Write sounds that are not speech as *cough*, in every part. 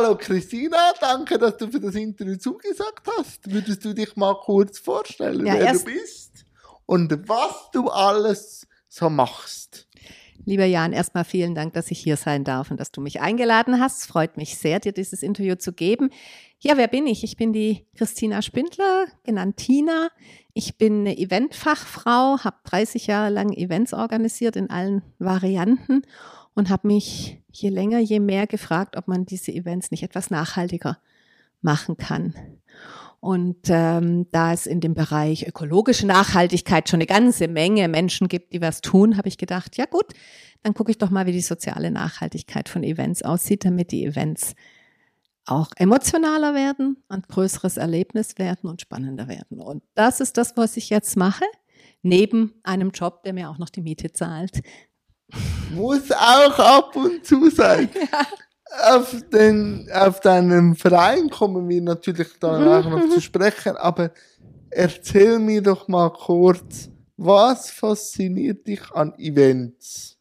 Hallo Christina, danke, dass du für das Interview zugesagt hast. Würdest du dich mal kurz vorstellen, Ja, wer du bist und was du alles so machst? Lieber Jan, erstmal vielen Dank, dass ich hier sein darf und dass du mich eingeladen hast. Es freut mich sehr, dir dieses Interview zu geben. Ja, wer bin ich? Ich bin die Christina Spindler, genannt Tina. Ich bin eine Eventfachfrau, habe 30 Jahre lang Events organisiert in allen Varianten und habe mich je länger, je mehr gefragt, ob man diese Events nicht etwas nachhaltiger machen kann. Und ähm, da es in dem Bereich ökologische Nachhaltigkeit schon eine ganze Menge Menschen gibt, die was tun, habe ich gedacht, ja gut, dann gucke ich doch mal, wie die soziale Nachhaltigkeit von Events aussieht, damit die Events auch emotionaler werden, ein größeres Erlebnis werden und spannender werden. Und das ist das, was ich jetzt mache, neben einem Job, der mir auch noch die Miete zahlt. Muss auch ab und zu sein. *laughs* Auf, den, auf deinem Verein kommen wir natürlich danach Mhm, noch zu sprechen, aber erzähl mir doch mal kurz, was fasziniert dich an Events?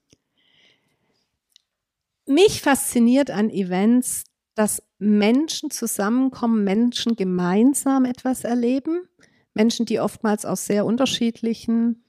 Mich fasziniert an Events, dass Menschen zusammenkommen, Menschen gemeinsam etwas erleben, Menschen, die oftmals aus sehr unterschiedlichen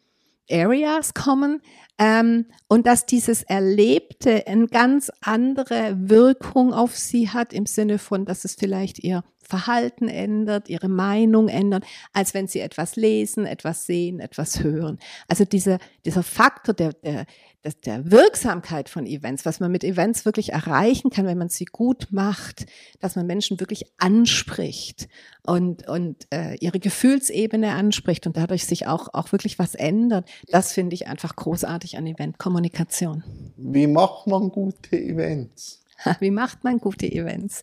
Areas kommen ähm, und dass dieses Erlebte eine ganz andere Wirkung auf sie hat im Sinne von, dass es vielleicht ihr Verhalten ändert, ihre Meinung ändert, als wenn sie etwas lesen, etwas sehen, etwas hören. Also dieser, dieser Faktor der, der, der, der Wirksamkeit von Events, was man mit Events wirklich erreichen kann, wenn man sie gut macht, dass man Menschen wirklich anspricht und, und äh, ihre Gefühlsebene anspricht und dadurch sich auch, auch wirklich was ändert, das finde ich einfach großartig an Eventkommunikation. Wie macht man gute Events? *laughs* Wie macht man gute Events?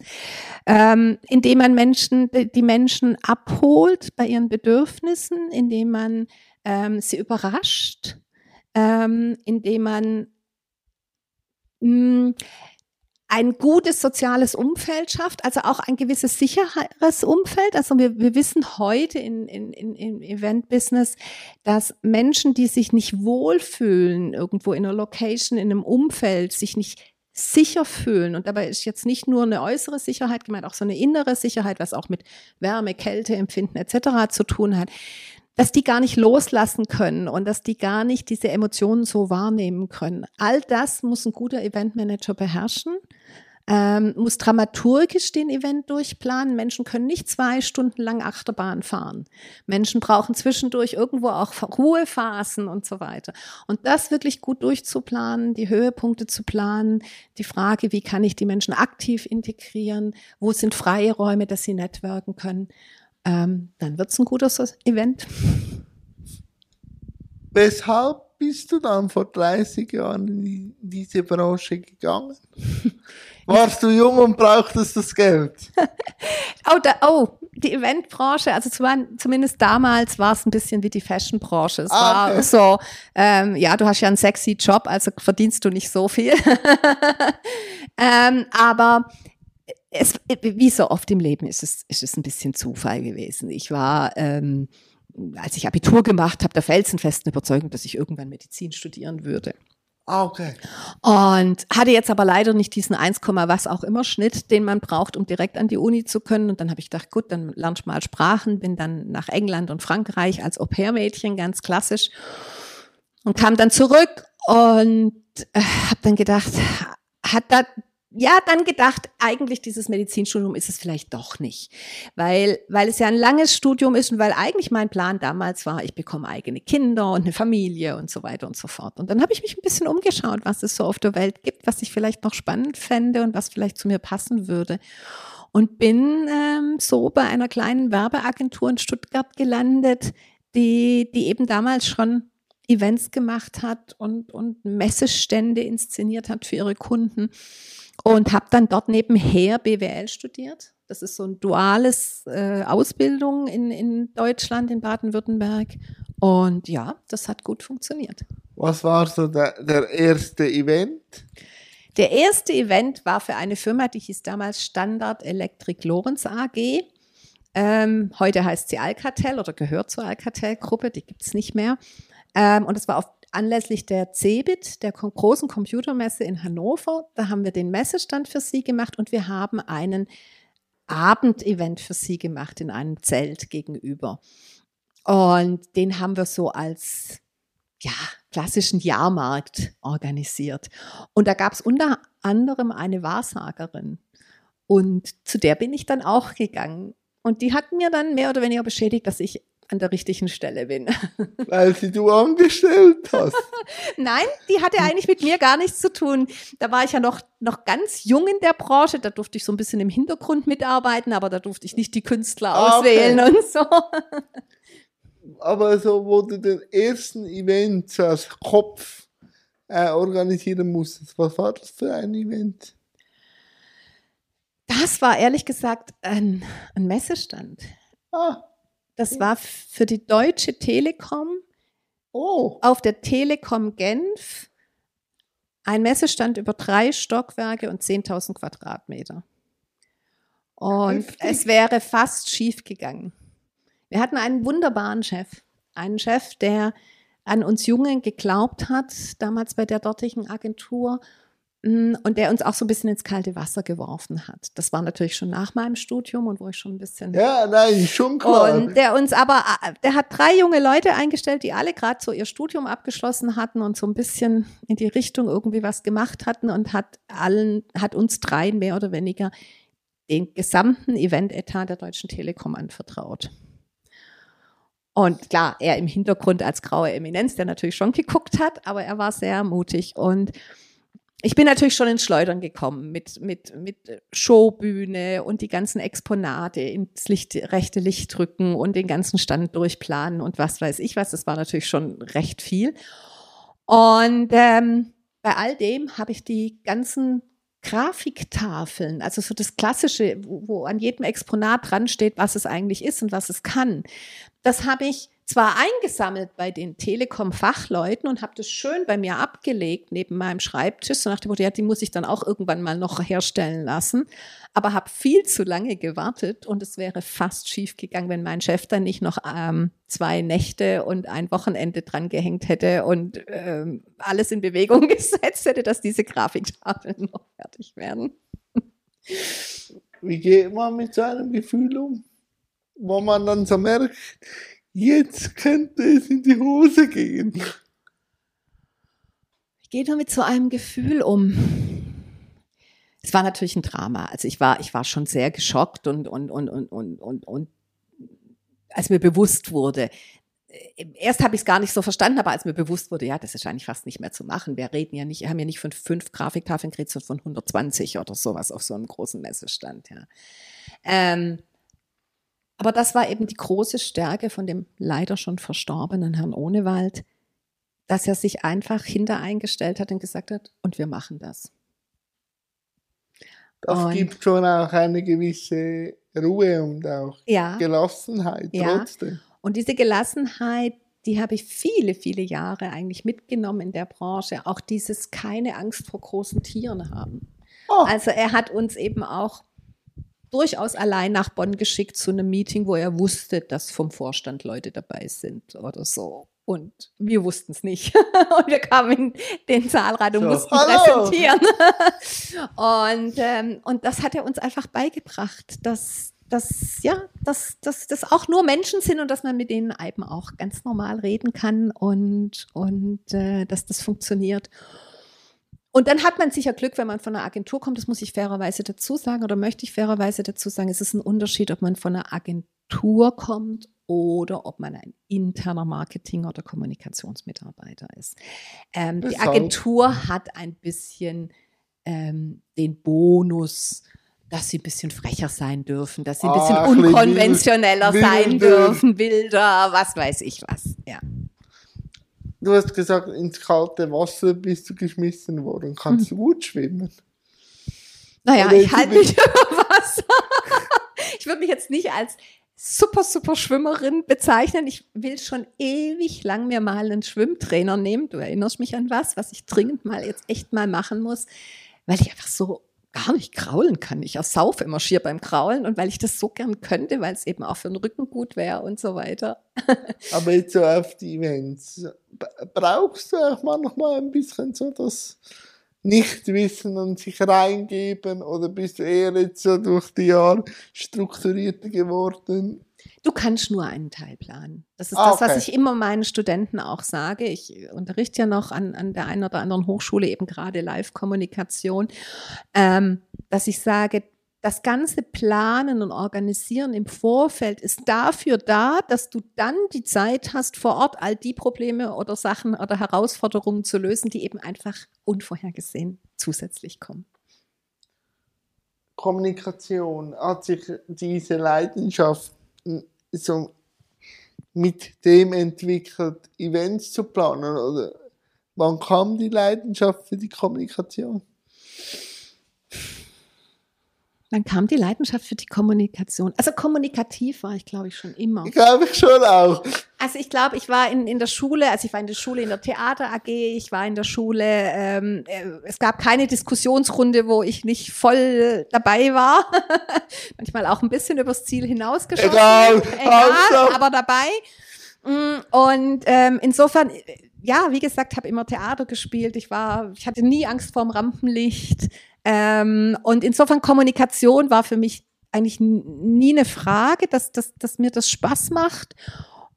Ähm, indem man Menschen, die Menschen abholt bei ihren Bedürfnissen, indem man ähm, sie überrascht, ähm, indem man mh, ein gutes soziales Umfeld schafft, also auch ein gewisses sicheres Umfeld. Also wir, wir wissen heute in, in, in, im Event-Business, dass Menschen, die sich nicht wohlfühlen, irgendwo in einer Location, in einem Umfeld, sich nicht sicher fühlen. Und dabei ist jetzt nicht nur eine äußere Sicherheit gemeint, auch so eine innere Sicherheit, was auch mit Wärme, Kälte, Empfinden etc. zu tun hat, dass die gar nicht loslassen können und dass die gar nicht diese Emotionen so wahrnehmen können. All das muss ein guter Eventmanager beherrschen. Ähm, muss dramaturgisch den Event durchplanen. Menschen können nicht zwei Stunden lang Achterbahn fahren. Menschen brauchen zwischendurch irgendwo auch Ruhephasen und so weiter. Und das wirklich gut durchzuplanen, die Höhepunkte zu planen, die Frage, wie kann ich die Menschen aktiv integrieren, wo sind freie Räume, dass sie networken können, ähm, dann wird es ein gutes Event. Weshalb bist du dann vor 30 Jahren in diese Branche gegangen? *laughs* Warst du jung und brauchtest das Geld? *laughs* Oh, da, oh, die Eventbranche, also zum- zumindest damals war es ein bisschen wie die Fashionbranche. Es Ah, war okay. so, ähm, ja, du hast ja einen sexy Job, also verdienst du nicht so viel. *laughs* ähm, aber es, wie so oft im Leben ist es, ist es ein bisschen Zufall gewesen. Ich war, ähm, als ich Abitur gemacht habe, der felsenfesten Überzeugung, dass ich irgendwann Medizin studieren würde. Ah, okay. Und hatte jetzt aber leider nicht diesen 1, was auch immer Schnitt, den man braucht, um direkt an die Uni zu können. Und dann habe ich gedacht, gut, dann lernst du mal Sprachen, bin dann nach England und Frankreich als Au-pair-Mädchen, ganz klassisch. Und kam dann zurück und äh, habe dann gedacht, hat da ja, dann gedacht, eigentlich dieses Medizinstudium ist es vielleicht doch nicht. Weil, weil es ja ein langes Studium ist und weil eigentlich mein Plan damals war, ich bekomme eigene Kinder und eine Familie und so weiter und so fort. Und dann habe ich mich ein bisschen umgeschaut, was es so auf der Welt gibt, was ich vielleicht noch spannend fände und was vielleicht zu mir passen würde. Und bin ähm, so bei einer kleinen Werbeagentur in Stuttgart gelandet, die, die eben damals schon Events gemacht hat und, und Messestände inszeniert hat für ihre Kunden und habe dann dort nebenher BWL studiert. Das ist so ein duales äh, Ausbildung in, in Deutschland, in Baden-Württemberg. Und ja, das hat gut funktioniert. Was war so der, der erste Event? Der erste Event war für eine Firma, die hieß damals Standard Electric Lorenz AG. Ähm, heute heißt sie Alcatel oder gehört zur Alcatel-Gruppe, die gibt's nicht mehr. Ähm, und es war auf anlässlich der CeBIT, der großen Computermesse in Hannover. Da haben wir den Messestand für sie gemacht und wir haben einen Abendevent für sie gemacht in einem Zelt gegenüber. Und den haben wir so als ja, klassischen Jahrmarkt organisiert. Und da gab es unter anderem eine Wahrsagerin. Und zu der bin ich dann auch gegangen. Und die hat mir dann mehr oder weniger beschädigt, dass ich an der richtigen Stelle bin. *laughs* Weil sie du angestellt hast. Nein, die hatte eigentlich mit mir gar nichts zu tun. Da war ich ja noch, noch ganz jung in der Branche. Da durfte ich so ein bisschen im Hintergrund mitarbeiten, aber da durfte ich nicht die Künstler ah, auswählen okay. und so. Aber so, wo du den ersten Event als Kopf äh, organisieren musstest, was war das für ein Event? Das war ehrlich gesagt ein, ein Messestand. Ah. Das war für die Deutsche Telekom oh. auf der Telekom Genf ein Messestand über drei Stockwerke und 10.000 Quadratmeter. Und Heftig. es wäre fast schief gegangen. Wir hatten einen wunderbaren Chef, einen Chef, der an uns Jungen geglaubt hat, damals bei der dortigen Agentur und der uns auch so ein bisschen ins kalte Wasser geworfen hat. Das war natürlich schon nach meinem Studium und wo ich schon ein bisschen. Ja, nein, schon klar. Und der uns aber, der hat drei junge Leute eingestellt, die alle gerade so ihr Studium abgeschlossen hatten und so ein bisschen in die Richtung irgendwie was gemacht hatten und hat allen, hat uns dreien mehr oder weniger den gesamten Eventetat der Deutschen Telekom anvertraut. Und klar, er im Hintergrund als graue Eminenz, der natürlich schon geguckt hat, aber er war sehr mutig und ich bin natürlich schon ins Schleudern gekommen mit, mit, mit Showbühne und die ganzen Exponate ins Licht, rechte Licht drücken und den ganzen Stand durchplanen und was weiß ich was. Das war natürlich schon recht viel. Und ähm, bei all dem habe ich die ganzen Grafiktafeln, also so das Klassische, wo, wo an jedem Exponat dran steht, was es eigentlich ist und was es kann. Das habe ich zwar eingesammelt bei den Telekom-Fachleuten und habe das schön bei mir abgelegt neben meinem Schreibtisch, so nach dem Motto, ja, die muss ich dann auch irgendwann mal noch herstellen lassen, aber habe viel zu lange gewartet und es wäre fast schief gegangen, wenn mein Chef dann nicht noch ähm, zwei Nächte und ein Wochenende dran gehängt hätte und ähm, alles in Bewegung *laughs* gesetzt hätte, dass diese Grafiktafeln noch fertig werden. Wie geht man mit seinem Gefühl um? Wo man dann so merkt, jetzt könnte es in die Hose gehen. Ich gehe da mit so einem Gefühl um. Es war natürlich ein Drama. Also ich war, ich war schon sehr geschockt und, und, und, und, und, und, und als mir bewusst wurde, äh, erst habe ich es gar nicht so verstanden, aber als mir bewusst wurde, ja, das ist eigentlich fast nicht mehr zu machen. Wir reden ja nicht, haben ja nicht von fünf Grafiktafeln geredet, sondern von 120 oder sowas auf so einem großen Messestand, ja. Ähm, aber das war eben die große Stärke von dem leider schon verstorbenen Herrn Ohnewald, dass er sich einfach hintereingestellt hat und gesagt hat, und wir machen das. Das und, gibt schon auch eine gewisse Ruhe und auch ja, Gelassenheit trotzdem. Ja. Und diese Gelassenheit, die habe ich viele, viele Jahre eigentlich mitgenommen in der Branche. Auch dieses keine Angst vor großen Tieren haben. Oh. Also er hat uns eben auch durchaus allein nach Bonn geschickt zu einem Meeting, wo er wusste, dass vom Vorstand Leute dabei sind oder so. Und wir wussten es nicht. *laughs* und wir kamen in den rein und so, mussten hallo. präsentieren. *laughs* und, ähm, und das hat er uns einfach beigebracht, dass, dass, ja, dass, dass das auch nur Menschen sind und dass man mit denen eben auch ganz normal reden kann und, und äh, dass das funktioniert. Und dann hat man sicher Glück, wenn man von einer Agentur kommt, das muss ich fairerweise dazu sagen oder möchte ich fairerweise dazu sagen, es ist ein Unterschied, ob man von einer Agentur kommt oder ob man ein interner Marketing- oder Kommunikationsmitarbeiter ist. Ähm, die Agentur hat ein bisschen ähm, den Bonus, dass sie ein bisschen frecher sein dürfen, dass sie ein bisschen Ach, unkonventioneller wild, sein dürfen, wilder, was weiß ich was. Ja. Du hast gesagt, ins kalte Wasser bist du geschmissen worden. Kannst du gut schwimmen? Naja, Oder ich halte mich *laughs* über Wasser. ich würde mich jetzt nicht als super, super Schwimmerin bezeichnen. Ich will schon ewig lang mir mal einen Schwimmtrainer nehmen. Du erinnerst mich an was, was ich dringend mal jetzt echt mal machen muss, weil ich einfach so gar nicht kraulen kann. Ich ersaufe immer schier beim Kraulen und weil ich das so gern könnte, weil es eben auch für den Rücken gut wäre und so weiter. *laughs* Aber jetzt so auf die Events, brauchst du auch manchmal ein bisschen so das Nichtwissen und sich reingeben oder bist du eher jetzt so durch die Jahre strukturierter geworden? Du kannst nur einen Teil planen. Das ist das, was ich immer meinen Studenten auch sage. Ich unterrichte ja noch an, an der einen oder anderen Hochschule eben gerade Live-Kommunikation, ähm, dass ich sage, das ganze Planen und Organisieren im Vorfeld ist dafür da, dass du dann die Zeit hast, vor Ort all die Probleme oder Sachen oder Herausforderungen zu lösen, die eben einfach unvorhergesehen zusätzlich kommen. Kommunikation hat sich diese Leidenschaft so mit dem entwickelt, Events zu planen? Oder wann kam die Leidenschaft für die Kommunikation? Dann kam die Leidenschaft für die Kommunikation. Also kommunikativ war ich, glaube ich, schon immer. Glaube ich schon auch. Also ich glaube, ich war in, in der Schule, also ich war in der Schule in der Theater AG, ich war in der Schule, ähm, äh, es gab keine Diskussionsrunde, wo ich nicht voll dabei war. *laughs* Manchmal auch ein bisschen übers Ziel hinausgeschossen. Egal, Egal aber dabei. Mm, und ähm, insofern, ja, wie gesagt, habe immer Theater gespielt. Ich war, ich hatte nie Angst vorm Rampenlicht. Ähm, und insofern Kommunikation war für mich eigentlich nie eine Frage, dass, dass, dass mir das Spaß macht.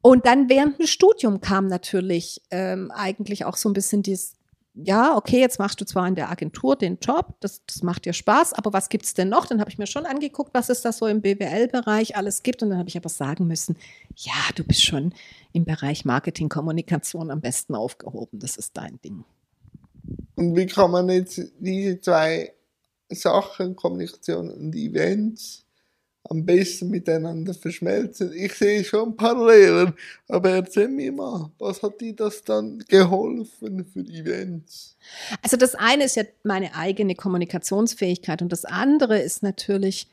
Und dann während dem Studium kam natürlich ähm, eigentlich auch so ein bisschen dieses, ja, okay, jetzt machst du zwar in der Agentur den Job, das, das macht dir Spaß, aber was gibt's denn noch? Dann habe ich mir schon angeguckt, was es da so im BWL-Bereich alles gibt. Und dann habe ich aber sagen müssen, ja, du bist schon im Bereich Marketing, Kommunikation am besten aufgehoben. Das ist dein Ding. Und wie kann man jetzt diese zwei Sachen, Kommunikation und Events am besten miteinander verschmelzen. Ich sehe schon Parallelen, aber erzähl mir mal, was hat dir das dann geholfen für Events? Also das eine ist ja meine eigene Kommunikationsfähigkeit und das andere ist natürlich,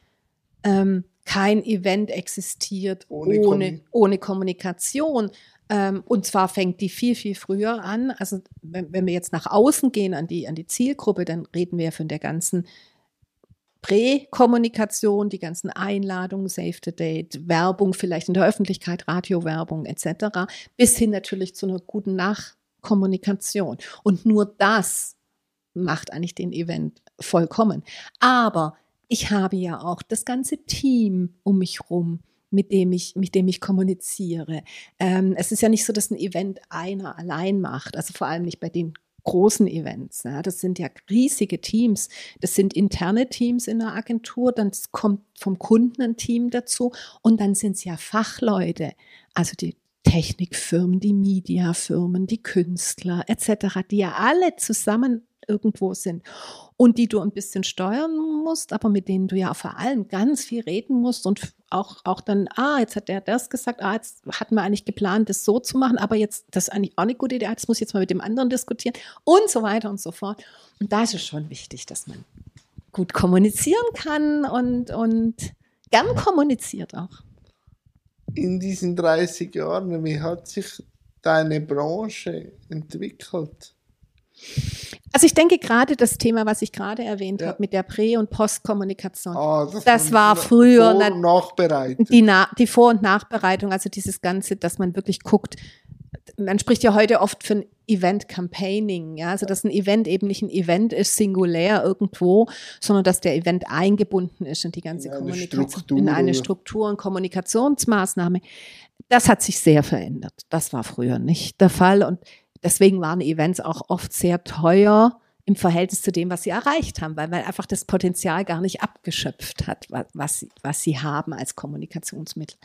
ähm, kein Event existiert ohne, ohne, ohne Kommunikation. Ähm, und zwar fängt die viel, viel früher an. Also wenn, wenn wir jetzt nach außen gehen an die, an die Zielgruppe, dann reden wir von der ganzen Präkommunikation, die ganzen Einladungen, Save the Date, Werbung vielleicht in der Öffentlichkeit, Radiowerbung etc., bis hin natürlich zu einer guten Nachkommunikation. Und nur das macht eigentlich den Event vollkommen. Aber ich habe ja auch das ganze Team um mich rum, mit dem ich, mit dem ich kommuniziere. Ähm, es ist ja nicht so, dass ein Event einer allein macht, also vor allem nicht bei den großen Events. Ja. Das sind ja riesige Teams. Das sind interne Teams in der Agentur, dann kommt vom Kunden ein Team dazu und dann sind es ja Fachleute, also die Technikfirmen, die Mediafirmen, die Künstler etc., die ja alle zusammen irgendwo sind und die du ein bisschen steuern musst, aber mit denen du ja vor allem ganz viel reden musst und auch, auch dann, ah, jetzt hat der das gesagt, ah, jetzt hatten wir eigentlich geplant, das so zu machen, aber jetzt, das ist eigentlich auch eine gute Idee, jetzt muss ich jetzt mal mit dem anderen diskutieren und so weiter und so fort. Und da ist es schon wichtig, dass man gut kommunizieren kann und, und gern kommuniziert auch. In diesen 30 Jahren, wie hat sich deine Branche entwickelt? Also ich denke gerade das Thema, was ich gerade erwähnt ja. habe mit der Prä- und Postkommunikation, oh, das, das war früher Vor- und Nachbereitung. Die, Na die Vor- und Nachbereitung, also dieses Ganze, dass man wirklich guckt, man spricht ja heute oft von Event Campaigning, ja, also dass ein Event eben nicht ein Event ist, singulär irgendwo, sondern dass der Event eingebunden ist in die ganze in Kommunikation, Struktur, in eine Struktur und Kommunikationsmaßnahme. Das hat sich sehr verändert. Das war früher nicht der Fall und Deswegen waren Events auch oft sehr teuer im Verhältnis zu dem, was sie erreicht haben, weil man einfach das Potenzial gar nicht abgeschöpft hat, was, was, sie, was sie haben als Kommunikationsmittel.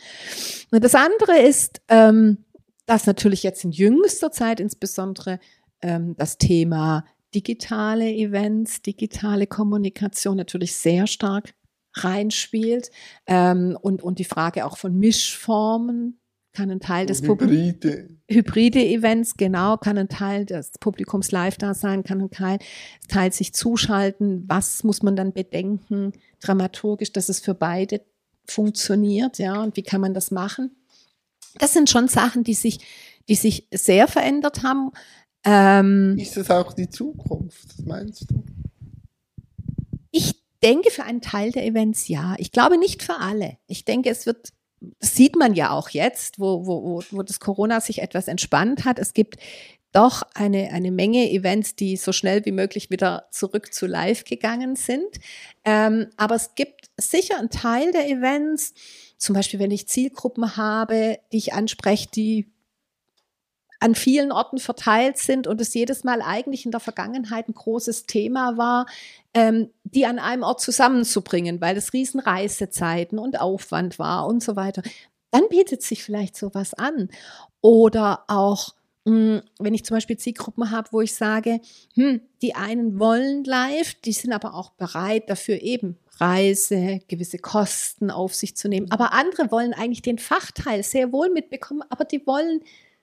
Und das andere ist, ähm, dass natürlich jetzt in jüngster Zeit insbesondere ähm, das Thema digitale Events, digitale Kommunikation natürlich sehr stark reinspielt ähm, und, und die Frage auch von Mischformen kann ein Teil des Hybride. Hybride Events, genau, kann ein Teil des Publikums live da sein, kann ein Teil, Teil sich zuschalten. Was muss man dann bedenken, dramaturgisch, dass es für beide funktioniert, ja, und wie kann man das machen? Das sind schon Sachen, die sich, die sich sehr verändert haben. Ähm, Ist das auch die Zukunft, meinst du? Ich denke für einen Teil der Events ja. Ich glaube nicht für alle. Ich denke, es wird, sieht man ja auch jetzt, wo, wo, wo, das Corona sich etwas entspannt hat. Es gibt doch eine, eine Menge Events, die so schnell wie möglich wieder zurück zu live gegangen sind. Ähm, aber es gibt sicher einen Teil der Events, zum Beispiel wenn ich Zielgruppen habe, die ich anspreche, die an vielen Orten verteilt sind und es jedes Mal eigentlich in der Vergangenheit ein großes Thema war, ähm, die an einem Ort zusammenzubringen, weil es riesen Reisezeiten und Aufwand war und so weiter. Dann bietet sich vielleicht sowas an. Oder auch hm, wenn ich zum Beispiel Zielgruppen habe, wo ich sage, hm, die einen wollen live, die sind aber auch bereit dafür eben Reise, gewisse Kosten auf sich zu nehmen. Aber andere wollen eigentlich den Fachteil sehr wohl mitbekommen, aber die wollen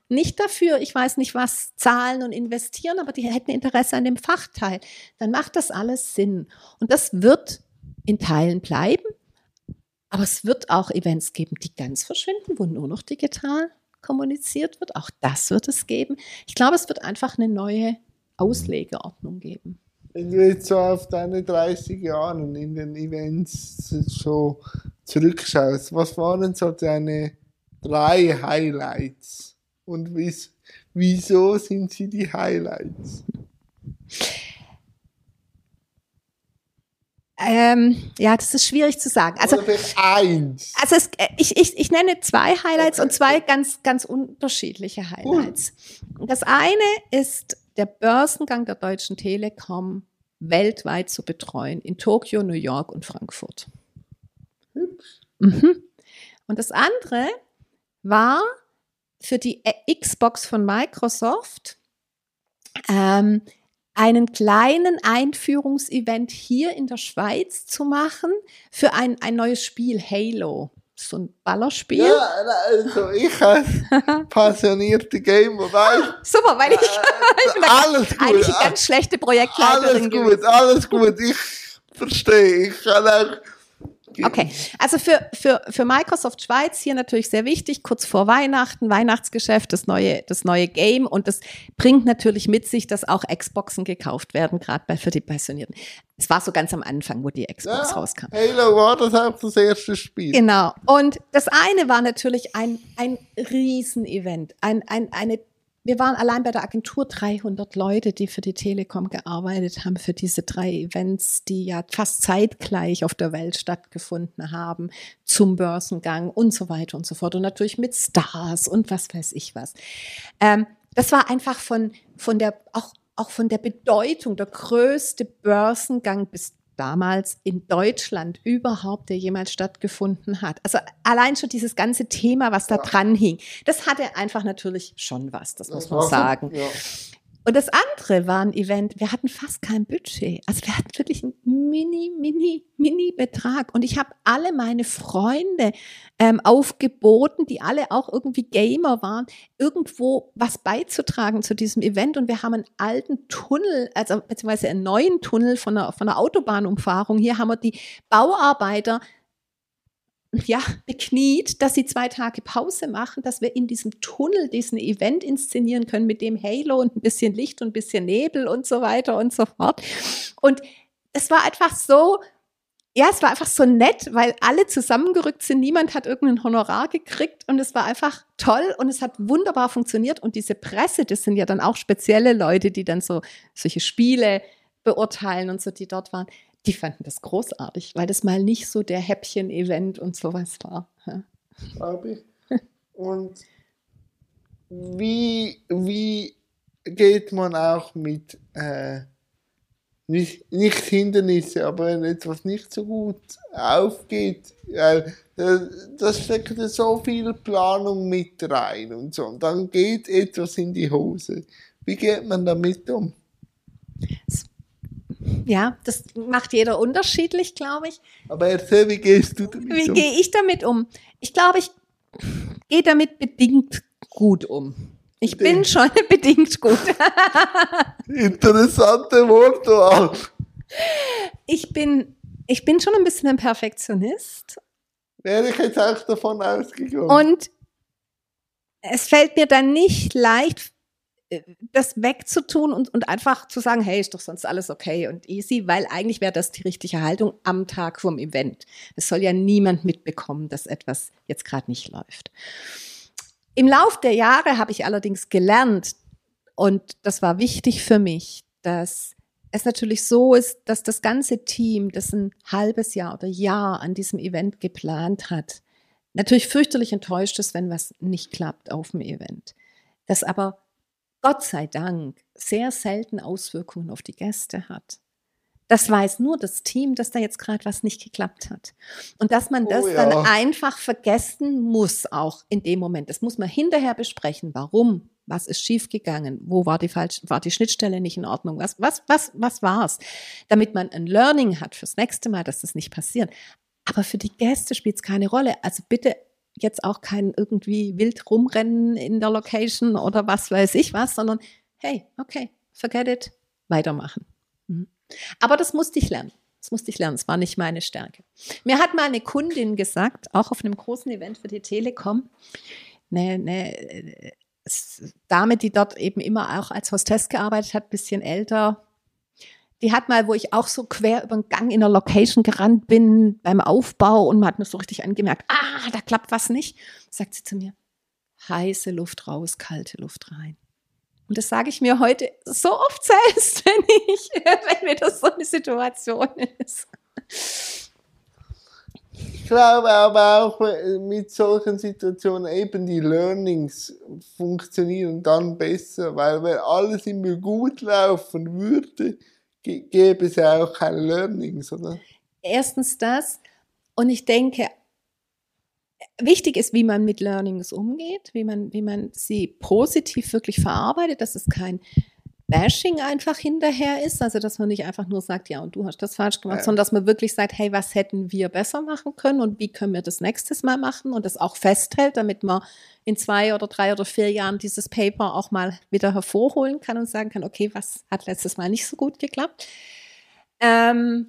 nicht dafür, ich weiß nicht was, zahlen und investieren, aber die hätten Interesse an dem Fachteil. Dann macht das alles Sinn. Und das wird in Teilen bleiben, aber es wird auch Events geben, die ganz verschwinden, wo nur noch digital kommuniziert wird. Auch das wird es geben. Ich glaube, es wird einfach eine neue Auslegeordnung geben. Wenn du jetzt so auf deine 30 Jahre in den Events so zurückschaust, was waren so deine drei Highlights? Und wieso sind sie die Highlights? Ähm, ja, das ist schwierig zu sagen. Also, eins. also es, äh, ich, ich, ich nenne zwei Highlights okay. und zwei ganz, ganz unterschiedliche Highlights. Cool. Das eine ist der Börsengang der Deutschen Telekom weltweit zu betreuen, in Tokio, New York und Frankfurt. Mhm. Und das andere war für die Xbox von Microsoft ähm, einen kleinen Einführungsevent hier in der Schweiz zu machen für ein, ein neues Spiel, Halo. So ein Ballerspiel. Ja, also ich als *laughs* passionierte Gamer weiß. Super, weil ich, *laughs* bin alles gut, eigentlich eine ganz schlechte Projektleiterin Alles gut, gewesen. alles gut. Ich verstehe. Ich kann auch Okay, also für, für, für Microsoft Schweiz hier natürlich sehr wichtig, kurz vor Weihnachten, Weihnachtsgeschäft, das neue, das neue Game und das bringt natürlich mit sich, dass auch Xboxen gekauft werden, gerade bei, für die Pensionierten. Es war so ganz am Anfang, wo die Xbox ja, rauskam. Halo war das auch das erste Spiel. Genau. Und das eine war natürlich ein, ein Riesenevent, ein, ein, eine wir waren allein bei der Agentur 300 Leute, die für die Telekom gearbeitet haben, für diese drei Events, die ja fast zeitgleich auf der Welt stattgefunden haben, zum Börsengang und so weiter und so fort. Und natürlich mit Stars und was weiß ich was. Ähm, das war einfach von, von der, auch, auch von der Bedeutung, der größte Börsengang bis damals in Deutschland überhaupt, der jemals stattgefunden hat. Also allein schon dieses ganze Thema, was da ja. dran hing, das hatte einfach natürlich schon was, das, muss man sagen. Ja. Und das andere war ein Event, wir hatten fast kein Budget. Also wir hatten wirklich einen mini, mini, mini Betrag. Und ich habe alle meine Freunde ähm, aufgeboten, die alle auch irgendwie Gamer waren, irgendwo was beizutragen zu diesem Event. Und wir haben einen alten Tunnel, also beziehungsweise einen neuen Tunnel von einer, von einer Autobahnumfahrung. Hier haben wir die Bauarbeiter ja, bekniet, dass sie zwei Tage Pause machen, dass wir in diesem Tunnel diesen Event inszenieren können mit dem Halo und ein bisschen Licht und ein bisschen Nebel und so weiter und so fort. Und es war einfach so, ja, es war einfach so nett, weil alle zusammengerückt sind, niemand hat irgendein Honorar gekriegt und es war einfach toll und es hat wunderbar funktioniert. Und diese Presse, das sind ja dann auch spezielle Leute, die dann so solche Spiele beurteilen und so, die dort waren die fanden das großartig, weil das mal nicht so der Häppchen-Event und sowas war. Glaube ich. *laughs* Und wie, wie geht man auch mit äh, nicht, nicht Hindernisse, aber wenn etwas nicht so gut aufgeht, weil da steckt ja so viel Planung mit rein und so. Und dann geht etwas in die Hose. Wie geht man damit um? Es ja, das macht jeder unterschiedlich, glaube ich. Aber erzähl, wie gehst du damit wie um? Wie gehe ich damit um? Ich glaube, ich gehe damit bedingt gut um. Ich bedingt. bin schon *laughs* bedingt gut. Interessante Wortwahl. Ich bin, ich bin schon ein bisschen ein Perfektionist. Wäre ich jetzt auch davon ausgegangen. Und es fällt mir dann nicht leicht, das wegzutun und, und einfach zu sagen, hey, ist doch sonst alles okay und easy, weil eigentlich wäre das die richtige Haltung am Tag vom Event. Es soll ja niemand mitbekommen, dass etwas jetzt gerade nicht läuft. Im Lauf der Jahre habe ich allerdings gelernt, und das war wichtig für mich, dass es natürlich so ist, dass das ganze Team, das ein halbes Jahr oder Jahr an diesem Event geplant hat, natürlich fürchterlich enttäuscht ist, wenn was nicht klappt auf dem Event. Das aber Gott sei Dank sehr selten Auswirkungen auf die Gäste hat. Das weiß nur das Team, dass da jetzt gerade was nicht geklappt hat. Und dass man das oh ja. dann einfach vergessen muss, auch in dem Moment. Das muss man hinterher besprechen. Warum? Was ist schiefgegangen? Wo war die falsch, war die Schnittstelle nicht in Ordnung? Was, was, was, was war's? Damit man ein Learning hat fürs nächste Mal, dass das nicht passiert. Aber für die Gäste spielt es keine Rolle. Also bitte jetzt auch kein irgendwie wild rumrennen in der Location oder was weiß ich was, sondern hey, okay, forget it, weitermachen. Mhm. Aber das musste ich lernen. Das musste ich lernen. Das war nicht meine Stärke. Mir hat mal eine Kundin gesagt, auch auf einem großen Event für die Telekom, eine, eine Dame, die dort eben immer auch als Hostess gearbeitet hat, bisschen älter, die hat mal, wo ich auch so quer über den Gang in der Location gerannt bin beim Aufbau und man hat mir so richtig angemerkt, ah, da klappt was nicht, sagt sie zu mir, heiße Luft raus, kalte Luft rein. Und das sage ich mir heute so oft selbst, *laughs* wenn ich, wenn mir das so eine Situation ist. Ich glaube aber auch äh, mit solchen Situationen eben die Learnings funktionieren dann besser, weil wenn alles immer gut laufen würde, gäbe es ja auch keine Learnings, oder? Erstens das. Und ich denke, wichtig ist, wie man mit Learnings umgeht, wie man, wie man sie positiv wirklich verarbeitet, dass es kein Bashing einfach hinterher ist, also dass man nicht einfach nur sagt, ja, und du hast das falsch gemacht, ja. sondern dass man wirklich sagt, hey, was hätten wir besser machen können und wie können wir das nächstes Mal machen und das auch festhält, damit man in zwei oder drei oder vier Jahren dieses Paper auch mal wieder hervorholen kann und sagen kann, okay, was hat letztes Mal nicht so gut geklappt. Ähm,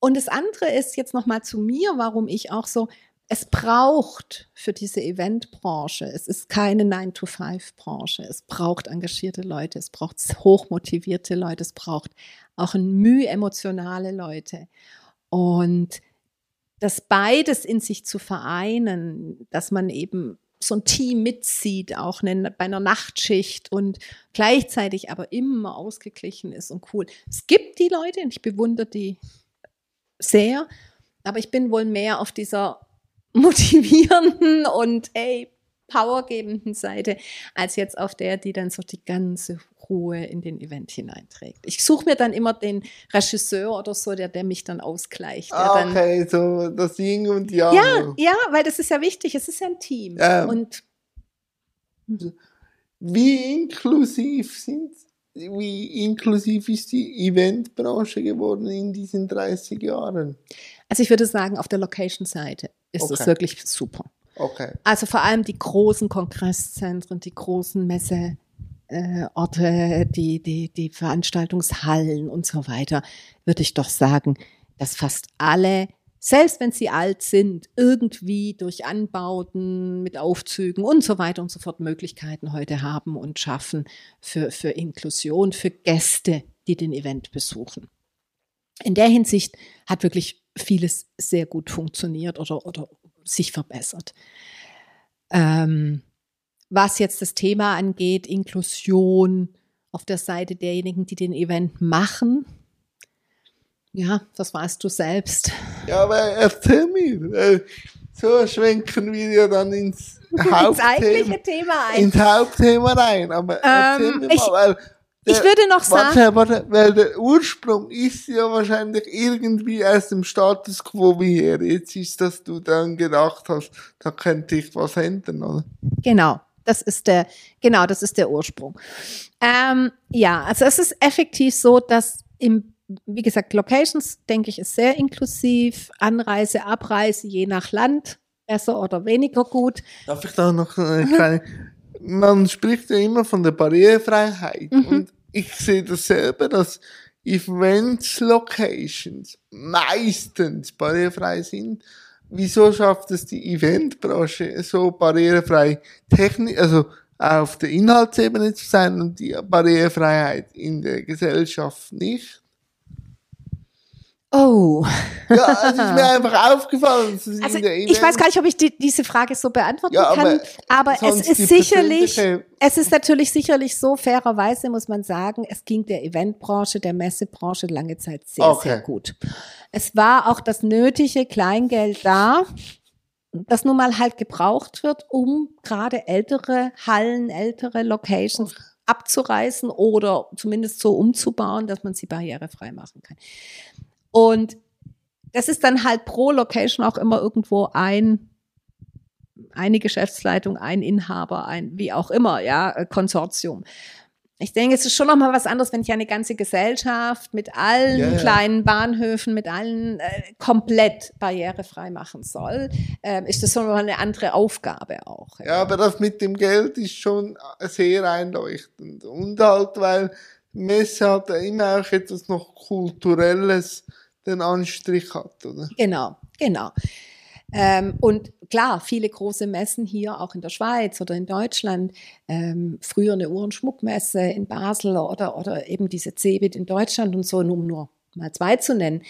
und das andere ist jetzt nochmal zu mir, warum ich auch so es braucht für diese Eventbranche, es ist keine 9-to-5-Branche, es braucht engagierte Leute, es braucht hochmotivierte Leute, es braucht auch ein Mühe emotionale Leute. Und das beides in sich zu vereinen, dass man eben so ein Team mitzieht, auch bei einer Nachtschicht und gleichzeitig aber immer ausgeglichen ist und cool. Es gibt die Leute und ich bewundere die sehr, aber ich bin wohl mehr auf dieser motivierenden *laughs* und ey, powergebenden Seite, als jetzt auf der, die dann so die ganze Ruhe in den Event hineinträgt. Ich suche mir dann immer den Regisseur oder so, der, der mich dann ausgleicht. Ah, okay, so das Yin und Yang. Ja, ja, weil das ist ja wichtig, es ist ja ein Team. Ähm, und wie inklusiv sind wie inklusiv ist die Eventbranche geworden in diesen 30 Jahren? Also ich würde sagen, auf der Location-Seite ist okay. das wirklich super. Okay. Also vor allem die großen Kongresszentren, die großen Messeorte, äh, die, die, die Veranstaltungshallen und so weiter, würde ich doch sagen, dass fast alle, selbst wenn sie alt sind, irgendwie durch Anbauten mit Aufzügen und so weiter und so fort Möglichkeiten heute haben und schaffen für, für Inklusion, für Gäste, die den Event besuchen. In der Hinsicht hat wirklich vieles sehr gut funktioniert oder, oder sich verbessert. Ähm, was jetzt das Thema angeht, Inklusion auf der Seite derjenigen, die den Event machen, ja, das weißt du selbst. Ja, aber erzähl mir. So schwenken wir ja dann ins *laughs* Hauptthema, Thema ein. Ins Hauptthema rein. Aber erzähl ähm, mir mal, weil ich würde noch sagen. Warte, weil der Ursprung ist ja wahrscheinlich irgendwie aus dem Status quo wie her. Jetzt ist, dass du dann gedacht hast, da könnte ich was ändern, oder? Genau. Das ist der, genau, das ist der Ursprung. Ähm, ja, also es ist effektiv so, dass im, wie gesagt, Locations, denke ich, ist sehr inklusiv. Anreise, Abreise, je nach Land, besser oder weniger gut. Darf ich da noch eine kleine, man spricht ja immer von der Barrierefreiheit. Mhm. Und ich sehe das selber, dass Events Locations meistens barrierefrei sind. Wieso schafft es die Eventbranche so barrierefrei Technik, also auf der Inhaltsebene zu sein und die Barrierefreiheit in der Gesellschaft nicht? Oh. Ja, es ist mir einfach aufgefallen. Also ich weiß gar nicht, ob ich die, diese Frage so beantworten Ja, kann, aber aber es ist sicherlich, es ist natürlich sicherlich so, fairerweise muss man sagen, es ging der Eventbranche, der Messebranche lange Zeit sehr, Okay. sehr gut. Es war auch das nötige Kleingeld da, das nun mal halt gebraucht wird, um gerade ältere Hallen, ältere Locations abzureißen oder zumindest so umzubauen, dass man sie barrierefrei machen kann. Und das ist dann halt pro Location auch immer irgendwo ein, eine Geschäftsleitung, ein Inhaber, ein wie auch immer, ja, äh, Konsortium. Ich denke, es ist schon nochmal was anderes, wenn ich eine ganze Gesellschaft mit allen Ja, ja. kleinen Bahnhöfen, mit allen äh, komplett barrierefrei machen soll, ähm, ist das schon mal eine andere Aufgabe auch. Ja, aber das mit dem Geld ist schon sehr einleuchtend. Und halt, weil Messe hat ja immer auch etwas noch Kulturelles den Anstrich hat, oder? Genau, genau. Ähm, und klar, viele große Messen hier, auch in der Schweiz oder in Deutschland, ähm, früher eine Uhr- und Schmuckmesse in Basel oder, oder eben diese CeBIT in Deutschland und so, um nur mal zwei zu nennen,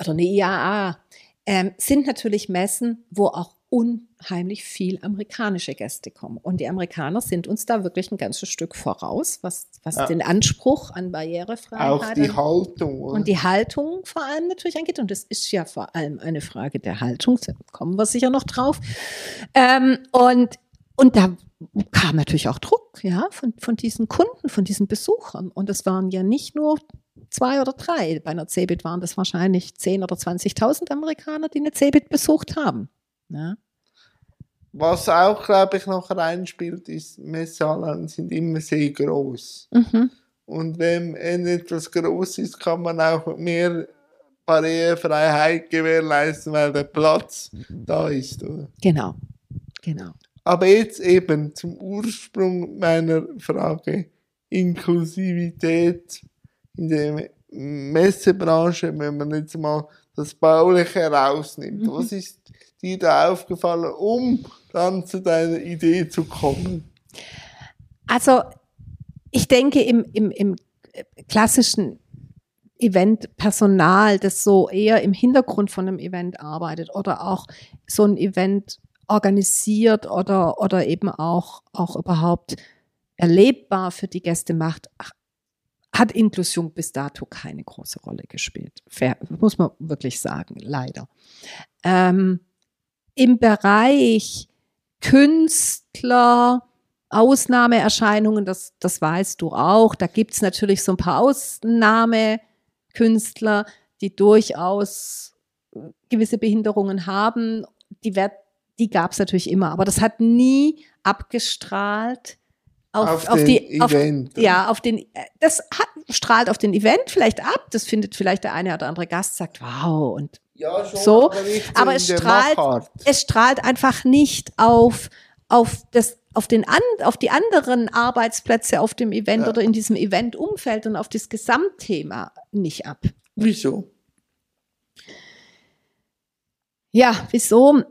oder eine IAA, ähm, sind natürlich Messen, wo auch unheimlich viel amerikanische Gäste kommen. Und die Amerikaner sind uns da wirklich ein ganzes Stück voraus, was, was Ja. den Anspruch an Barrierefreiheit Auch die Haltung, oder? und die Haltung vor allem natürlich angeht. Und das ist ja vor allem eine Frage der Haltung. Da kommen wir sicher noch drauf. Ähm, und, und da kam natürlich auch Druck, ja, von, von diesen Kunden, von diesen Besuchern. Und es waren ja nicht nur zwei oder drei. Bei einer CeBIT waren das wahrscheinlich 10.000 oder 20.000 Amerikaner, die eine CeBIT besucht haben. Ja. Was auch, glaube ich, noch reinspielt, ist, Messhallen sind immer sehr groß. Mhm. Und wenn wenn etwas groß ist, kann man auch mehr Barrierefreiheit gewährleisten, weil der Platz da ist, oder? Genau, genau. Aber jetzt eben zum Ursprung meiner Frage. Inklusivität in der Messebranche, wenn man jetzt mal das Bauliche herausnimmt. Mhm. Was ist dir da aufgefallen, um dann zu deiner Idee zu kommen? Also ich denke im, im, im klassischen Event-Personal, das so eher im Hintergrund von einem Event arbeitet oder auch so ein Event organisiert oder, oder eben auch, auch überhaupt erlebbar für die Gäste macht, ach, hat Inklusion bis dato keine große Rolle gespielt. Fair, muss man wirklich sagen, leider. Ähm, Im Bereich Künstler, Ausnahmeerscheinungen, das, das weißt du auch. Da gibt's natürlich so ein paar Ausnahmekünstler, die durchaus gewisse Behinderungen haben. Die, werd, die gab's natürlich immer, aber das hat nie abgestrahlt auf, Auf auf, den die auf, Event. ja auf den das hat, strahlt auf den Event vielleicht ab das findet vielleicht der eine oder andere Gast sagt wow und Ja, schon, So, aber es strahlt- Machart. es strahlt einfach nicht auf, auf, das, auf, den an, auf die anderen Arbeitsplätze auf dem Event Ja. oder in diesem Eventumfeld und auf das Gesamtthema nicht ab. Wieso? Ja, wieso?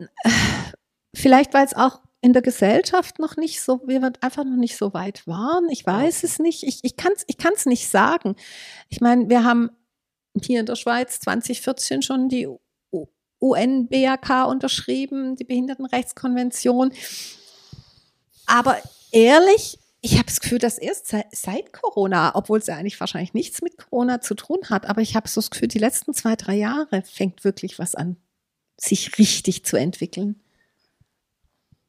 Vielleicht, weil es auch in der Gesellschaft noch nicht so, wir einfach noch nicht so weit waren. Ich weiß es nicht. Ich, ich kann es ich kann's nicht sagen. Ich meine, wir haben hier in der Schweiz 2014 schon die UN-BAK unterschrieben, die Behindertenrechtskonvention. Aber ehrlich, ich habe das Gefühl, dass erst seit, seit Corona, obwohl es ja eigentlich wahrscheinlich nichts mit Corona zu tun hat, aber ich habe so das Gefühl, die letzten zwei, drei Jahre fängt wirklich was an, sich richtig zu entwickeln.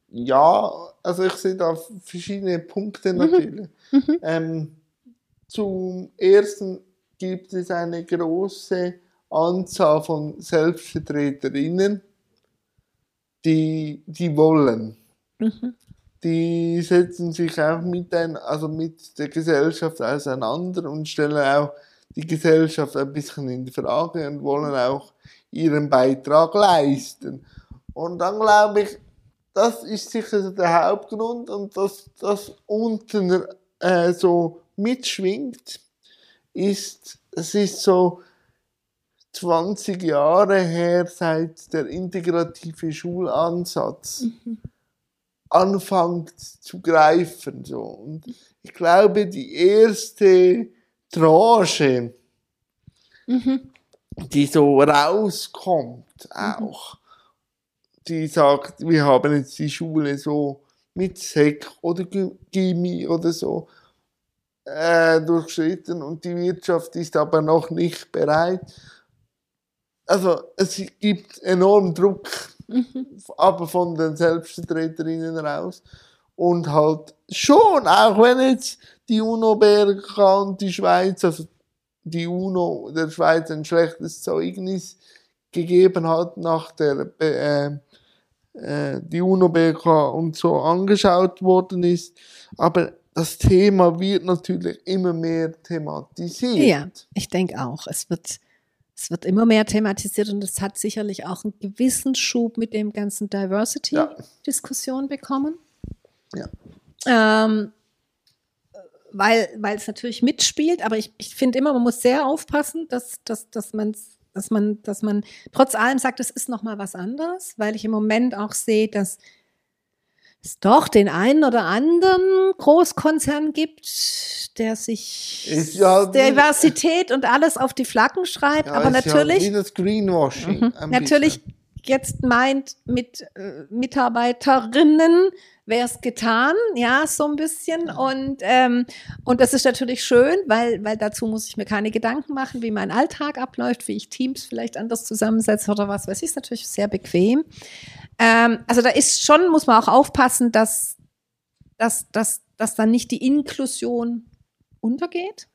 Ja, also ich sehe da verschiedene Punkte natürlich. Mhm. Ähm, zum ersten gibt es eine große Anzahl von Selbstvertreterinnen, die, die wollen. Mhm. Die setzen sich auch mit, ein, also mit der Gesellschaft auseinander und stellen auch die Gesellschaft ein bisschen in Frage und wollen auch ihren Beitrag leisten. Und dann glaube ich, das ist sicher der Hauptgrund und dass das unten äh, so mitschwingt, ist, es ist so 20 Jahre her seit der integrative Schulansatz anfängt zu greifen. So. Und ich glaube, die erste Tranche, Mhm. die so rauskommt, auch, die sagt, wir haben jetzt die Schule so mit Sek oder Gymi oder so äh, durchschritten und die Wirtschaft ist aber noch nicht bereit. Also es gibt enorm Druck, aber von den Selbstvertreterinnen raus. Und halt schon, auch wenn jetzt die UNO-BRK und die Schweiz, also die UNO der Schweiz ein schlechtes Zeugnis gegeben hat nach der äh, äh, die UNO-BRK und so angeschaut worden ist. Aber das Thema wird natürlich immer mehr thematisiert. Ja, ich denke auch. Es wird, es wird immer mehr thematisiert und es hat sicherlich auch einen gewissen Schub mit dem ganzen Ja. Diversity-Diskussion bekommen. Ja. Ähm, weil, weil es natürlich mitspielt, aber ich, ich finde immer, man muss sehr aufpassen, dass, dass, dass, man's, dass, man, dass man trotz allem sagt, es ist nochmal was anderes, weil ich im Moment auch sehe, dass es doch den einen oder anderen Großkonzern gibt, der sich ja Diversität und alles auf die Flaggen schreibt, Ja, aber natürlich Ja wie das Greenwashing. Mhm. Natürlich bisschen. Jetzt meint mit äh, Mitarbeiterinnen wäre es getan, ja, so ein bisschen. Und, ähm, und das ist natürlich schön, weil, weil dazu muss ich mir keine Gedanken machen, wie mein Alltag abläuft, wie ich Teams vielleicht anders zusammensetze oder was weiß ich, ist natürlich sehr bequem. Ähm, also da ist schon, muss man auch aufpassen, dass, dass, dass, dass dann nicht die Inklusion untergeht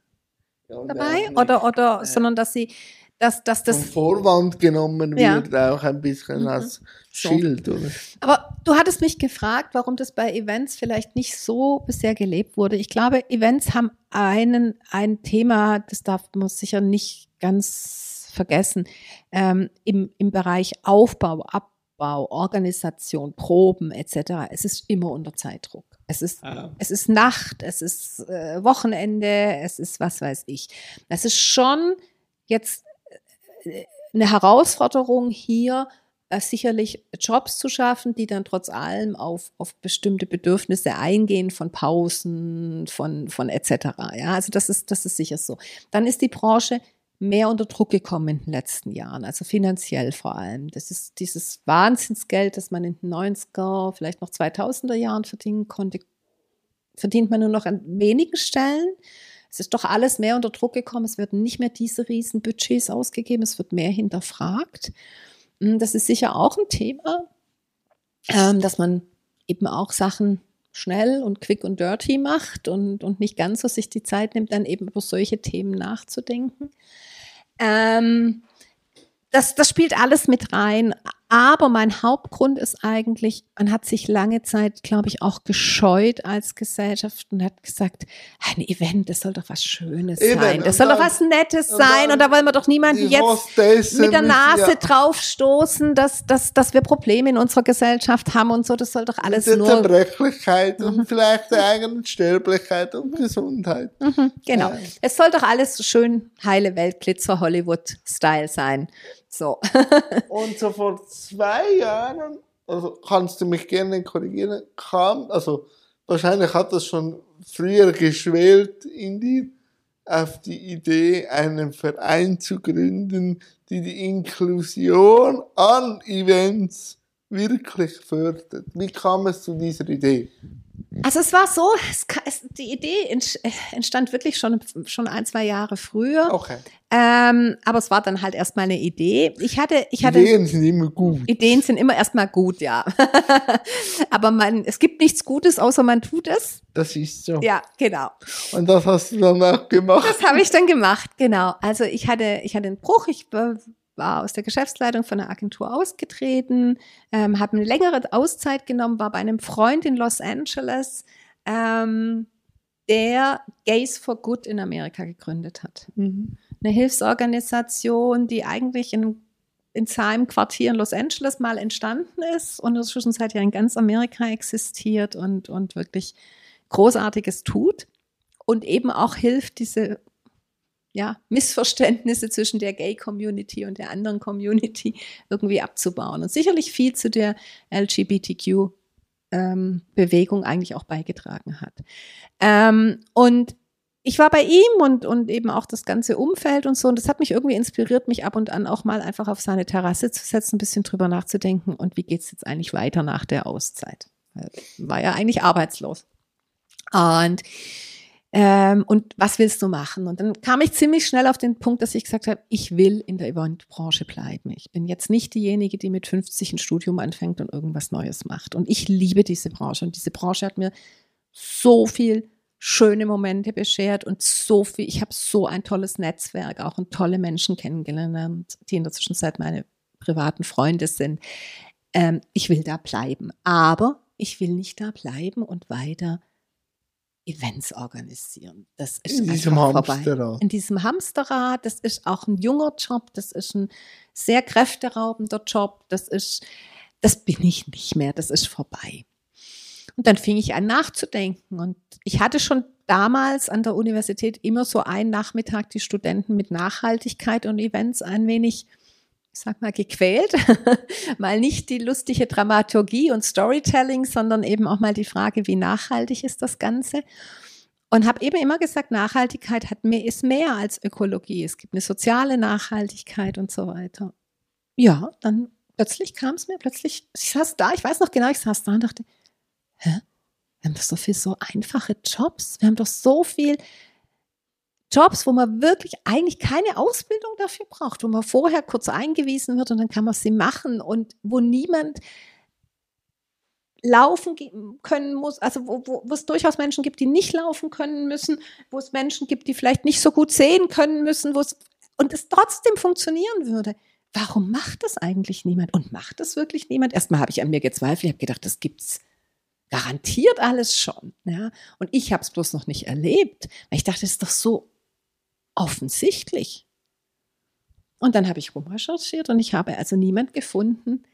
Ja, dabei oder, oder, äh, sondern dass sie, dass, dass das vom Vorwand genommen Ja. wird, auch ein bisschen Mhm. als So. Schild. Oder? Aber du hattest mich gefragt, warum das bei Events vielleicht nicht so bisher gelebt wurde. Ich glaube, Events haben einen, ein Thema, das darf man sicher nicht ganz vergessen, ähm, im, im Bereich Aufbau, Abbau, Organisation, Proben etc. Es ist immer unter Zeitdruck. Es ist es ist Nacht, es ist äh, Wochenende, es ist was weiß ich. Das ist schon jetzt eine Herausforderung hier, äh, sicherlich Jobs zu schaffen, die dann trotz allem auf, auf bestimmte Bedürfnisse eingehen von Pausen, von, von etc. Ja, also das ist, das ist sicher so. Dann ist die Branche mehr unter Druck gekommen in den letzten Jahren, also finanziell vor allem. Das ist dieses Wahnsinnsgeld, das man in den 90er, vielleicht noch 2000er Jahren verdienen konnte, verdient man nur noch an wenigen Stellen. Es ist doch alles mehr unter Druck gekommen. Es werden nicht mehr diese riesen Budgets ausgegeben. Es wird mehr hinterfragt. Mm, Das ist sicher auch ein Thema, ähm, dass man eben auch Sachen schnell und quick und dirty macht und, und nicht ganz so sich die Zeit nimmt, dann eben über solche Themen nachzudenken. Ähm, das, das spielt alles mit rein. Aber mein Hauptgrund ist eigentlich, man hat sich lange Zeit, glaube ich, auch gescheut als Gesellschaft und hat gesagt, ein Event, das soll doch was Schönes Eben, sein. Das soll doch dann- was Nettes sein. Und da wollen wir doch niemanden jetzt mit der Nase ja- draufstoßen, dass, dass, dass wir Probleme in unserer Gesellschaft haben und so. Das soll doch alles der nur. Zerbrechlichkeit und vielleicht der eigenen Sterblichkeit und Gesundheit. Mhm, genau. Ja. Es soll doch alles schön heile Welt, Glitzer, Hollywood-Style sein. So. Und so vor zwei Jahren, also kannst du mich gerne korrigieren, kam, also wahrscheinlich hat das schon früher geschwelt in dir, auf die Idee, einen Verein zu gründen, die die Inklusion an Events wirklich fördert. Wie kam es zu dieser Idee? Also es war so, es, es, die Idee äh, entstand wirklich schon, schon ein, zwei Jahre früher. Okay. Ähm, aber es war dann halt erstmal eine Idee. Ich hatte, ich hatte. Ideen sind immer gut. Ideen sind immer erstmal gut, ja. *laughs* aber man, es gibt nichts Gutes, außer man tut es. Das ist so. Ja, genau. Und das hast du dann auch gemacht. Das habe ich dann gemacht, genau. Also ich hatte, ich hatte einen Bruch, ich war, aus der Geschäftsleitung von der Agentur ausgetreten, ähm, habe eine längere Auszeit genommen, war bei einem Freund in Los Angeles, ähm, der Gays for Good in Amerika gegründet hat. Eine Hilfsorganisation, die eigentlich in, in seinem Quartier in Los Angeles mal entstanden ist und inzwischen seit ja in ganz Amerika existiert und, und wirklich Großartiges tut und eben auch hilft, diese ja, Missverständnisse zwischen der Gay-Community und der anderen Community irgendwie abzubauen. Und sicherlich viel zu der ähm, Bewegung eigentlich auch beigetragen hat. Ähm, und ich war bei ihm und, und eben auch das ganze Umfeld und so. Und das hat mich irgendwie inspiriert, mich ab und an auch mal einfach auf seine Terrasse zu setzen, ein bisschen drüber nachzudenken. Und wie geht's jetzt eigentlich weiter nach der Auszeit? War ja eigentlich arbeitslos. Und ähm, und was willst du machen? Und dann kam ich ziemlich schnell auf den Punkt, dass ich gesagt habe, ich will in der Eventbranche bleiben. Ich bin jetzt nicht diejenige, die mit 50 ein Studium anfängt und irgendwas Neues macht. Und ich liebe diese Branche. Und diese Branche hat mir so viel schöne Momente beschert und so viel, ich habe so ein tolles Netzwerk auch und tolle Menschen kennengelernt, die in der Zwischenzeit meine privaten Freunde sind. Ähm, ich will da bleiben, aber ich will nicht da bleiben und weiter Events organisieren. Das ist in diesem Hamsterrad. Vorbei. In diesem Hamsterrad, das ist auch ein junger Job, das ist ein sehr kräfteraubender Job, das ist, das bin ich nicht mehr, das ist vorbei. Und dann fing ich an nachzudenken. Und ich hatte schon damals an der Universität immer so einen Nachmittag die Studenten mit Nachhaltigkeit und Events ein wenig, ich sag mal, gequält. *laughs* mal nicht die lustige Dramaturgie und Storytelling, sondern eben auch mal die Frage, wie nachhaltig ist das Ganze? Und habe eben immer gesagt, Nachhaltigkeit hat mehr, ist mehr als Ökologie. Es gibt eine soziale Nachhaltigkeit und so weiter. Ja, dann plötzlich kam es mir, plötzlich, ich saß da, ich weiß noch genau, ich saß da und dachte, hä? Wir haben doch so viel so einfache Jobs. Wir haben doch so viel Jobs, wo man wirklich eigentlich keine Ausbildung dafür braucht, wo man vorher kurz eingewiesen wird und dann kann man sie machen und wo niemand laufen können muss, also wo, wo, wo es durchaus Menschen gibt, die nicht laufen können müssen, wo es Menschen gibt, die vielleicht nicht so gut sehen können müssen, wo es und es trotzdem funktionieren würde. Warum macht das eigentlich niemand? Und macht das wirklich niemand? Erstmal habe ich an mir gezweifelt, ich habe gedacht, das gibt's garantiert alles schon. Ja? Und ich habe es bloß noch nicht erlebt, weil ich dachte, das ist doch so offensichtlich. Und dann habe ich rumrecherchiert und ich habe also niemand gefunden,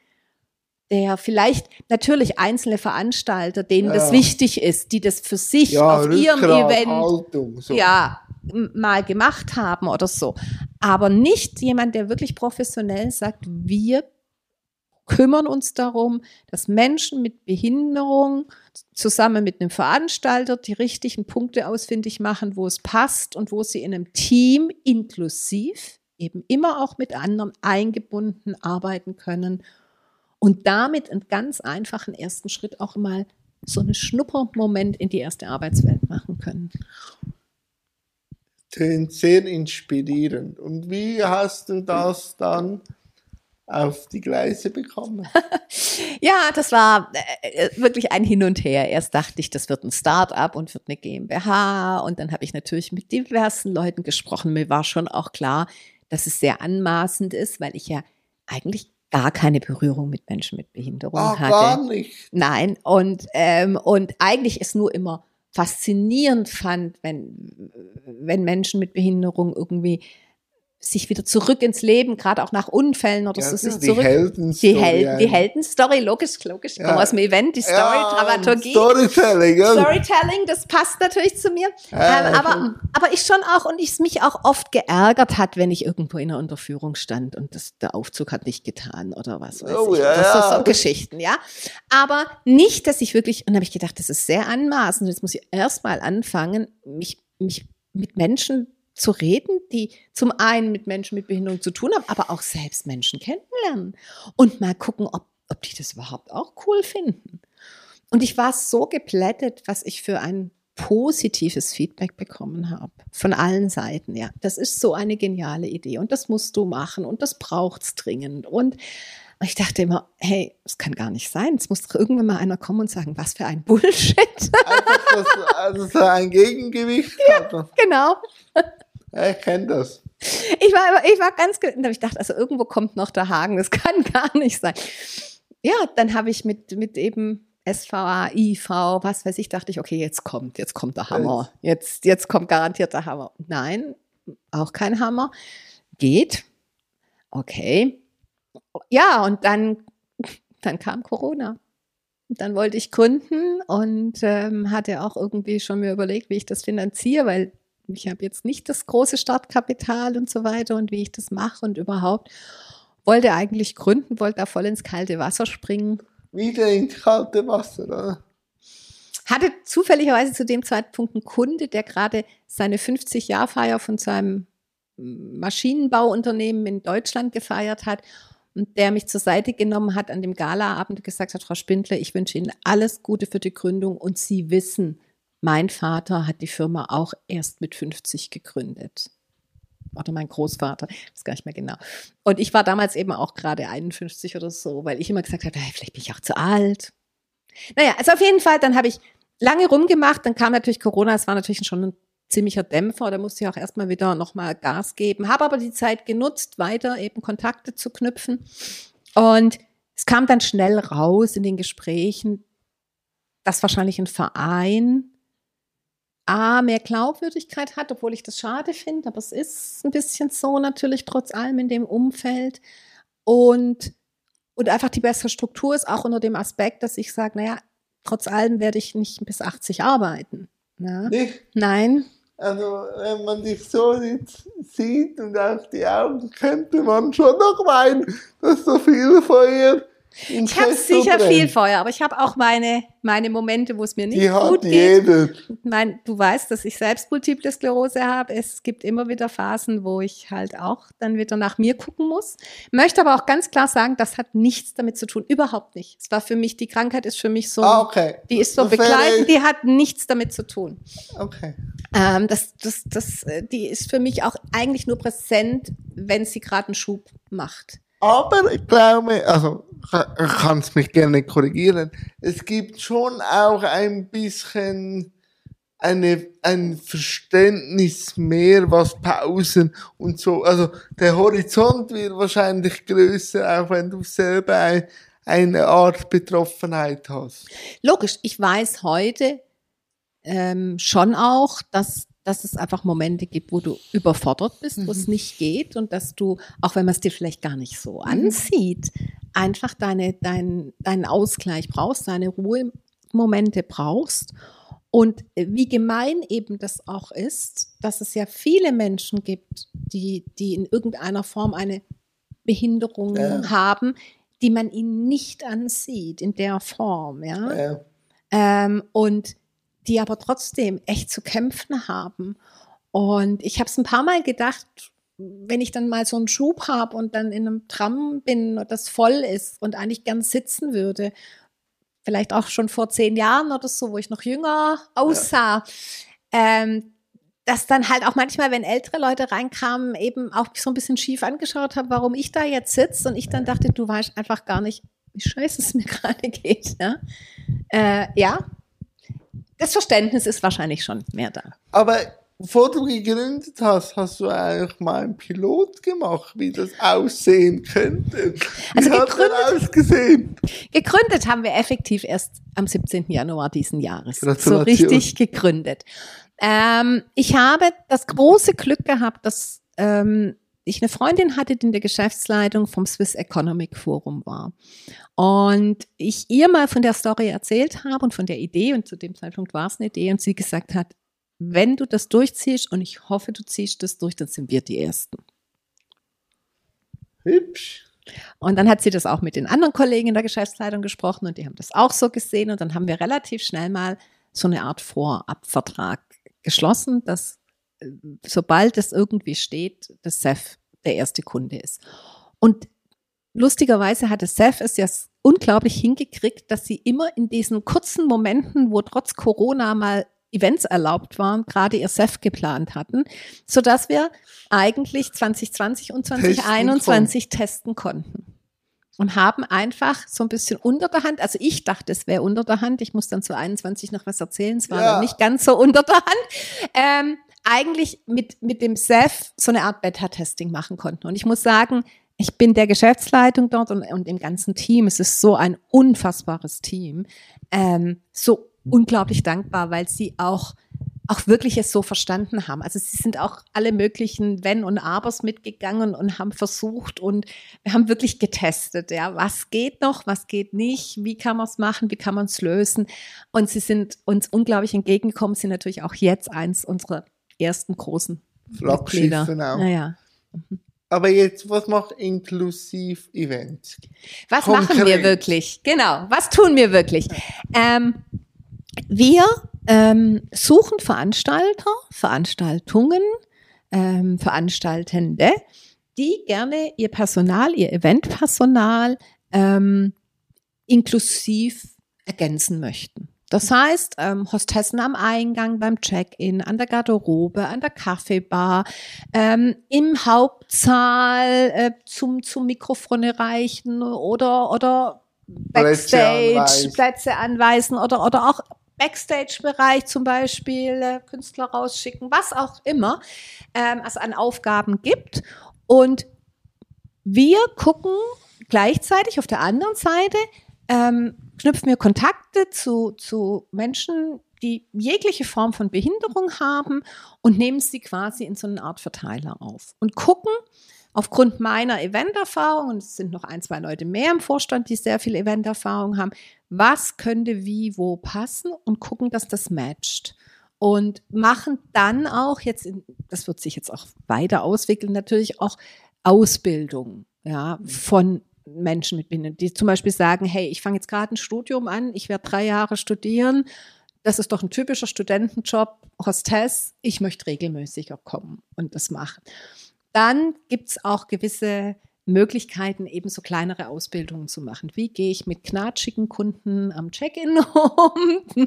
der vielleicht natürlich einzelne Veranstalter, denen ja. das wichtig ist, die das für sich ja, auf ihrem Event Haltung, so. ja mal gemacht haben oder so, aber nicht jemand, der wirklich professionell sagt, wir kümmern uns darum, dass Menschen mit Behinderung zusammen mit einem Veranstalter die richtigen Punkte ausfindig machen, wo es passt und wo sie in einem Team inklusiv eben immer auch mit anderen eingebunden arbeiten können und damit einen ganz einfachen ersten Schritt auch mal so einen Schnuppermoment in die erste Arbeitswelt machen können. Sehr inspirierend. Und wie hast du das dann auf die Gleise bekommen? *laughs* ja, das war äh, wirklich ein Hin und Her. Erst dachte ich, das wird ein Start-up und wird eine GmbH. Und dann habe ich natürlich mit diversen Leuten gesprochen. Mir war schon auch klar, dass es sehr anmaßend ist, weil ich ja eigentlich gar keine Berührung mit Menschen mit Behinderung Ach, hatte. Gar nicht. Nein, und, ähm, und eigentlich es nur immer faszinierend fand, wenn, wenn Menschen mit Behinderung irgendwie sich wieder zurück ins Leben, gerade auch nach Unfällen oder ja, so, sich die zurück. Heldenstory, die, Hel die Heldenstory, logisch, logisch. Ja. aus dem Event, die Story, ja, Dramaturgie. Storytelling, ja. Storytelling, das passt natürlich zu mir. Ja, ähm, aber, aber ich schon auch und ich mich auch oft geärgert hat, wenn ich irgendwo in einer Unterführung stand und das, der Aufzug hat nicht getan oder was weiß oh, ich. Ja, das so, so Geschichten, ja. Aber nicht, dass ich wirklich, und habe ich gedacht, das ist sehr anmaßend. Jetzt muss ich erstmal anfangen, mich, mich mit Menschen zu reden, die zum einen mit Menschen mit Behinderung zu tun haben, aber auch selbst Menschen kennenlernen und mal gucken, ob, ob die das überhaupt auch cool finden. Und ich war so geplättet, was ich für ein positives Feedback bekommen habe von allen Seiten. Ja, das ist so eine geniale Idee und das musst du machen und das braucht's dringend und ich dachte immer, hey, das kann gar nicht sein. Es muss doch irgendwann mal einer kommen und sagen, was für ein Bullshit. Einfach, dass also so ein Gegengewicht *laughs* ja, Genau. Ja, ich kenne das. Ich war, ich war ganz, ich dachte, also irgendwo kommt noch der Haken, das *laughs* kann gar nicht sein. Ja, dann habe ich mit, mit eben SVA, IV, was weiß ich, dachte ich, okay, jetzt kommt, jetzt kommt der Hammer. Jetzt, jetzt kommt garantiert der Hammer. Nein, auch kein Hammer. Geht. Okay. Ja, und dann, dann kam Corona. Und dann wollte ich gründen und ähm, hatte auch irgendwie schon mir überlegt, wie ich das finanziere, weil ich habe jetzt nicht das große Startkapital und so weiter und wie ich das mache und überhaupt. Wollte eigentlich gründen, wollte da voll ins kalte Wasser springen wieder ins kalte Wasser, oder? Hatte zufälligerweise zu dem Zeitpunkt einen Kunde, der gerade seine 50-Jahr-Feier von seinem Maschinenbauunternehmen in Deutschland gefeiert hat und der mich zur Seite genommen hat an dem Galaabend und gesagt hat, Frau Spindler, ich wünsche Ihnen alles Gute für die Gründung und Sie wissen, mein Vater hat die Firma auch erst mit 50 gegründet. Oder mein Großvater, das gar nicht mehr genau. Und ich war damals eben auch gerade 51 oder so, weil ich immer gesagt habe, hey, vielleicht bin ich auch zu alt. Naja, also auf jeden Fall, dann habe ich lange rumgemacht, dann kam natürlich Corona, es war natürlich schon ein ziemlicher Dämpfer, da musste ich auch erstmal wieder nochmal Gas geben, habe aber die Zeit genutzt, weiter eben Kontakte zu knüpfen. Und es kam dann schnell raus in den Gesprächen, dass wahrscheinlich ein Verein A, mehr Glaubwürdigkeit hat, obwohl ich das schade finde, aber es ist ein bisschen so natürlich trotz allem in dem Umfeld. Und, und einfach die bessere Struktur ist auch unter dem Aspekt, dass ich sage, naja, trotz allem werde ich nicht bis 80 arbeiten. Ja? Nicht? Nein. Also, wenn man dich so jetzt sieht und auch die Augen, könnte man schon noch meinen, dass so viel Feuer im Ich habe sicher brennt. viel Feuer, aber ich habe auch meine, meine Momente, wo es mir nicht Die gut geht. Mein, du weißt, dass ich selbst Multiple Sklerose habe. Es gibt immer wieder Phasen, wo ich halt auch dann wieder nach mir gucken muss. Möchte aber auch ganz klar sagen, das hat nichts damit zu tun. Überhaupt nicht. Es war für mich, die Krankheit ist für mich so, Ah, okay. die ist so begleitend, die hat nichts damit zu tun. Okay. Ähm, das, das, das, äh, die ist für mich auch eigentlich nur präsent, wenn sie gerade einen Schub macht. Aber ich glaube, also kannst mich gerne korrigieren, es gibt schon auch ein bisschen eine, ein Verständnis mehr, was Pausen und so, also der Horizont wird wahrscheinlich größer, auch wenn du selber ein, eine Art Betroffenheit hast. Logisch, ich weiß heute ähm, schon auch, dass, dass es einfach Momente gibt, wo du überfordert bist, wo es nicht geht und dass du, auch wenn man es dir vielleicht gar nicht so ansieht, einfach deine, dein, deinen Ausgleich brauchst, deine Ruhemomente brauchst. Und wie gemein eben das auch ist, dass es ja viele Menschen gibt, die, die in irgendeiner Form eine Behinderung Ja. haben, die man ihnen nicht ansieht in der Form, ja. Ja. Ähm, und die aber trotzdem echt zu kämpfen haben. Und ich habe es ein paar Mal gedacht, wenn ich dann mal so einen Schub habe und dann in einem Tram bin und das voll ist und eigentlich gern sitzen würde, vielleicht auch schon vor zehn Jahren oder so, wo ich noch jünger aussah, ähm, dass dann halt auch manchmal, wenn ältere Leute reinkamen, eben auch so ein bisschen schief angeschaut haben, warum ich da jetzt sitze und ich dann dachte, du weißt einfach gar nicht, wie scheiße es mir *laughs* gerade geht. Ja? Äh, ja, das Verständnis ist wahrscheinlich schon mehr da. Aber bevor du gegründet hast, hast du eigentlich mal einen Pilot gemacht, wie das aussehen könnte. Wie Also hat gegründet- das ausgesehen? Gegründet haben wir effektiv erst am 17. Januar diesen Jahres. So richtig gegründet. Ähm, ich habe das große Glück gehabt, dass ähm, ich eine Freundin hatte, die in der Geschäftsleitung vom Swiss Economic Forum war. Und ich ihr mal von der Story erzählt habe und von der Idee, und zu dem Zeitpunkt war es eine Idee, und sie gesagt hat, wenn du das durchziehst, und ich hoffe, du ziehst das durch, dann sind wir die Ersten. Hübsch. Und dann hat sie das auch mit den anderen Kollegen in der Geschäftsleitung gesprochen und die haben das auch so gesehen. Und dann haben wir relativ schnell mal so eine Art Vorabvertrag geschlossen, dass sobald es irgendwie steht, das SEF der erste Kunde ist. Und lustigerweise hatte SEF es ja unglaublich hingekriegt, dass sie immer in diesen kurzen Momenten, wo trotz Corona mal Events erlaubt waren, gerade ihr SEF geplant hatten, sodass wir eigentlich 2020 und Testen 2021 testen konnten. Und haben einfach so ein bisschen unter der Hand, also ich dachte, es wäre unter der Hand, ich muss dann zu 21 noch was erzählen, es war Ja. nicht ganz so unter der Hand, ähm, eigentlich mit, mit dem SEF so eine Art Beta-Testing machen konnten. Und ich muss sagen, ich bin der Geschäftsleitung dort und, und dem ganzen Team, es ist so ein unfassbares Team, ähm, so unglaublich dankbar, weil sie auch auch wirklich es so verstanden haben. Also sie sind auch alle möglichen Wenn und Abers mitgegangen und haben versucht und wir haben wirklich getestet, ja, was geht noch, was geht nicht, wie kann man es machen, wie kann man es lösen. Und sie sind uns unglaublich entgegengekommen, sind natürlich auch jetzt eins unserer ersten großen Flaggschiffe Mitglieder. auch. Naja. Aber jetzt, was macht inklusiv Events? Was machen wir Konkret. wirklich? Genau, was tun wir wirklich? Ähm, wir ähm, suchen Veranstalter, Veranstaltungen, ähm, Veranstaltende, die gerne ihr Personal, ihr Eventpersonal ähm, inklusiv ergänzen möchten. Das heißt, ähm, Hostessen am Eingang, beim Check-in, an der Garderobe, an der Kaffeebar, ähm, im Hauptsaal äh, zum, zum Mikrofon erreichen oder, oder Backstage, anweisen. Plätze anweisen oder, oder auch Backstage-Bereich zum Beispiel, äh, Künstler rausschicken, was auch immer ähm, es an Aufgaben gibt. Und wir gucken gleichzeitig auf der anderen Seite, ähm, knüpfen wir Kontakte zu, zu Menschen, die jegliche Form von Behinderung haben und nehmen sie quasi in so eine Art Verteiler auf und gucken aufgrund meiner Eventerfahrung, und es sind noch ein, zwei Leute mehr im Vorstand, die sehr viel Eventerfahrung haben, was könnte wie wo passen und gucken, dass das matcht. Und machen dann auch jetzt, in, das wird sich jetzt auch weiter auswickeln, natürlich auch Ausbildung ja, von Menschen mit Behinderung, die zum Beispiel sagen, hey, ich fange jetzt gerade ein Studium an, ich werde drei Jahre studieren, das ist doch ein typischer Studentenjob, Hostess, ich möchte regelmäßiger kommen und das machen. Dann gibt es auch gewisse Möglichkeiten, eben so kleinere Ausbildungen zu machen. Wie gehe ich mit knatschigen Kunden am Check-in *laughs* um?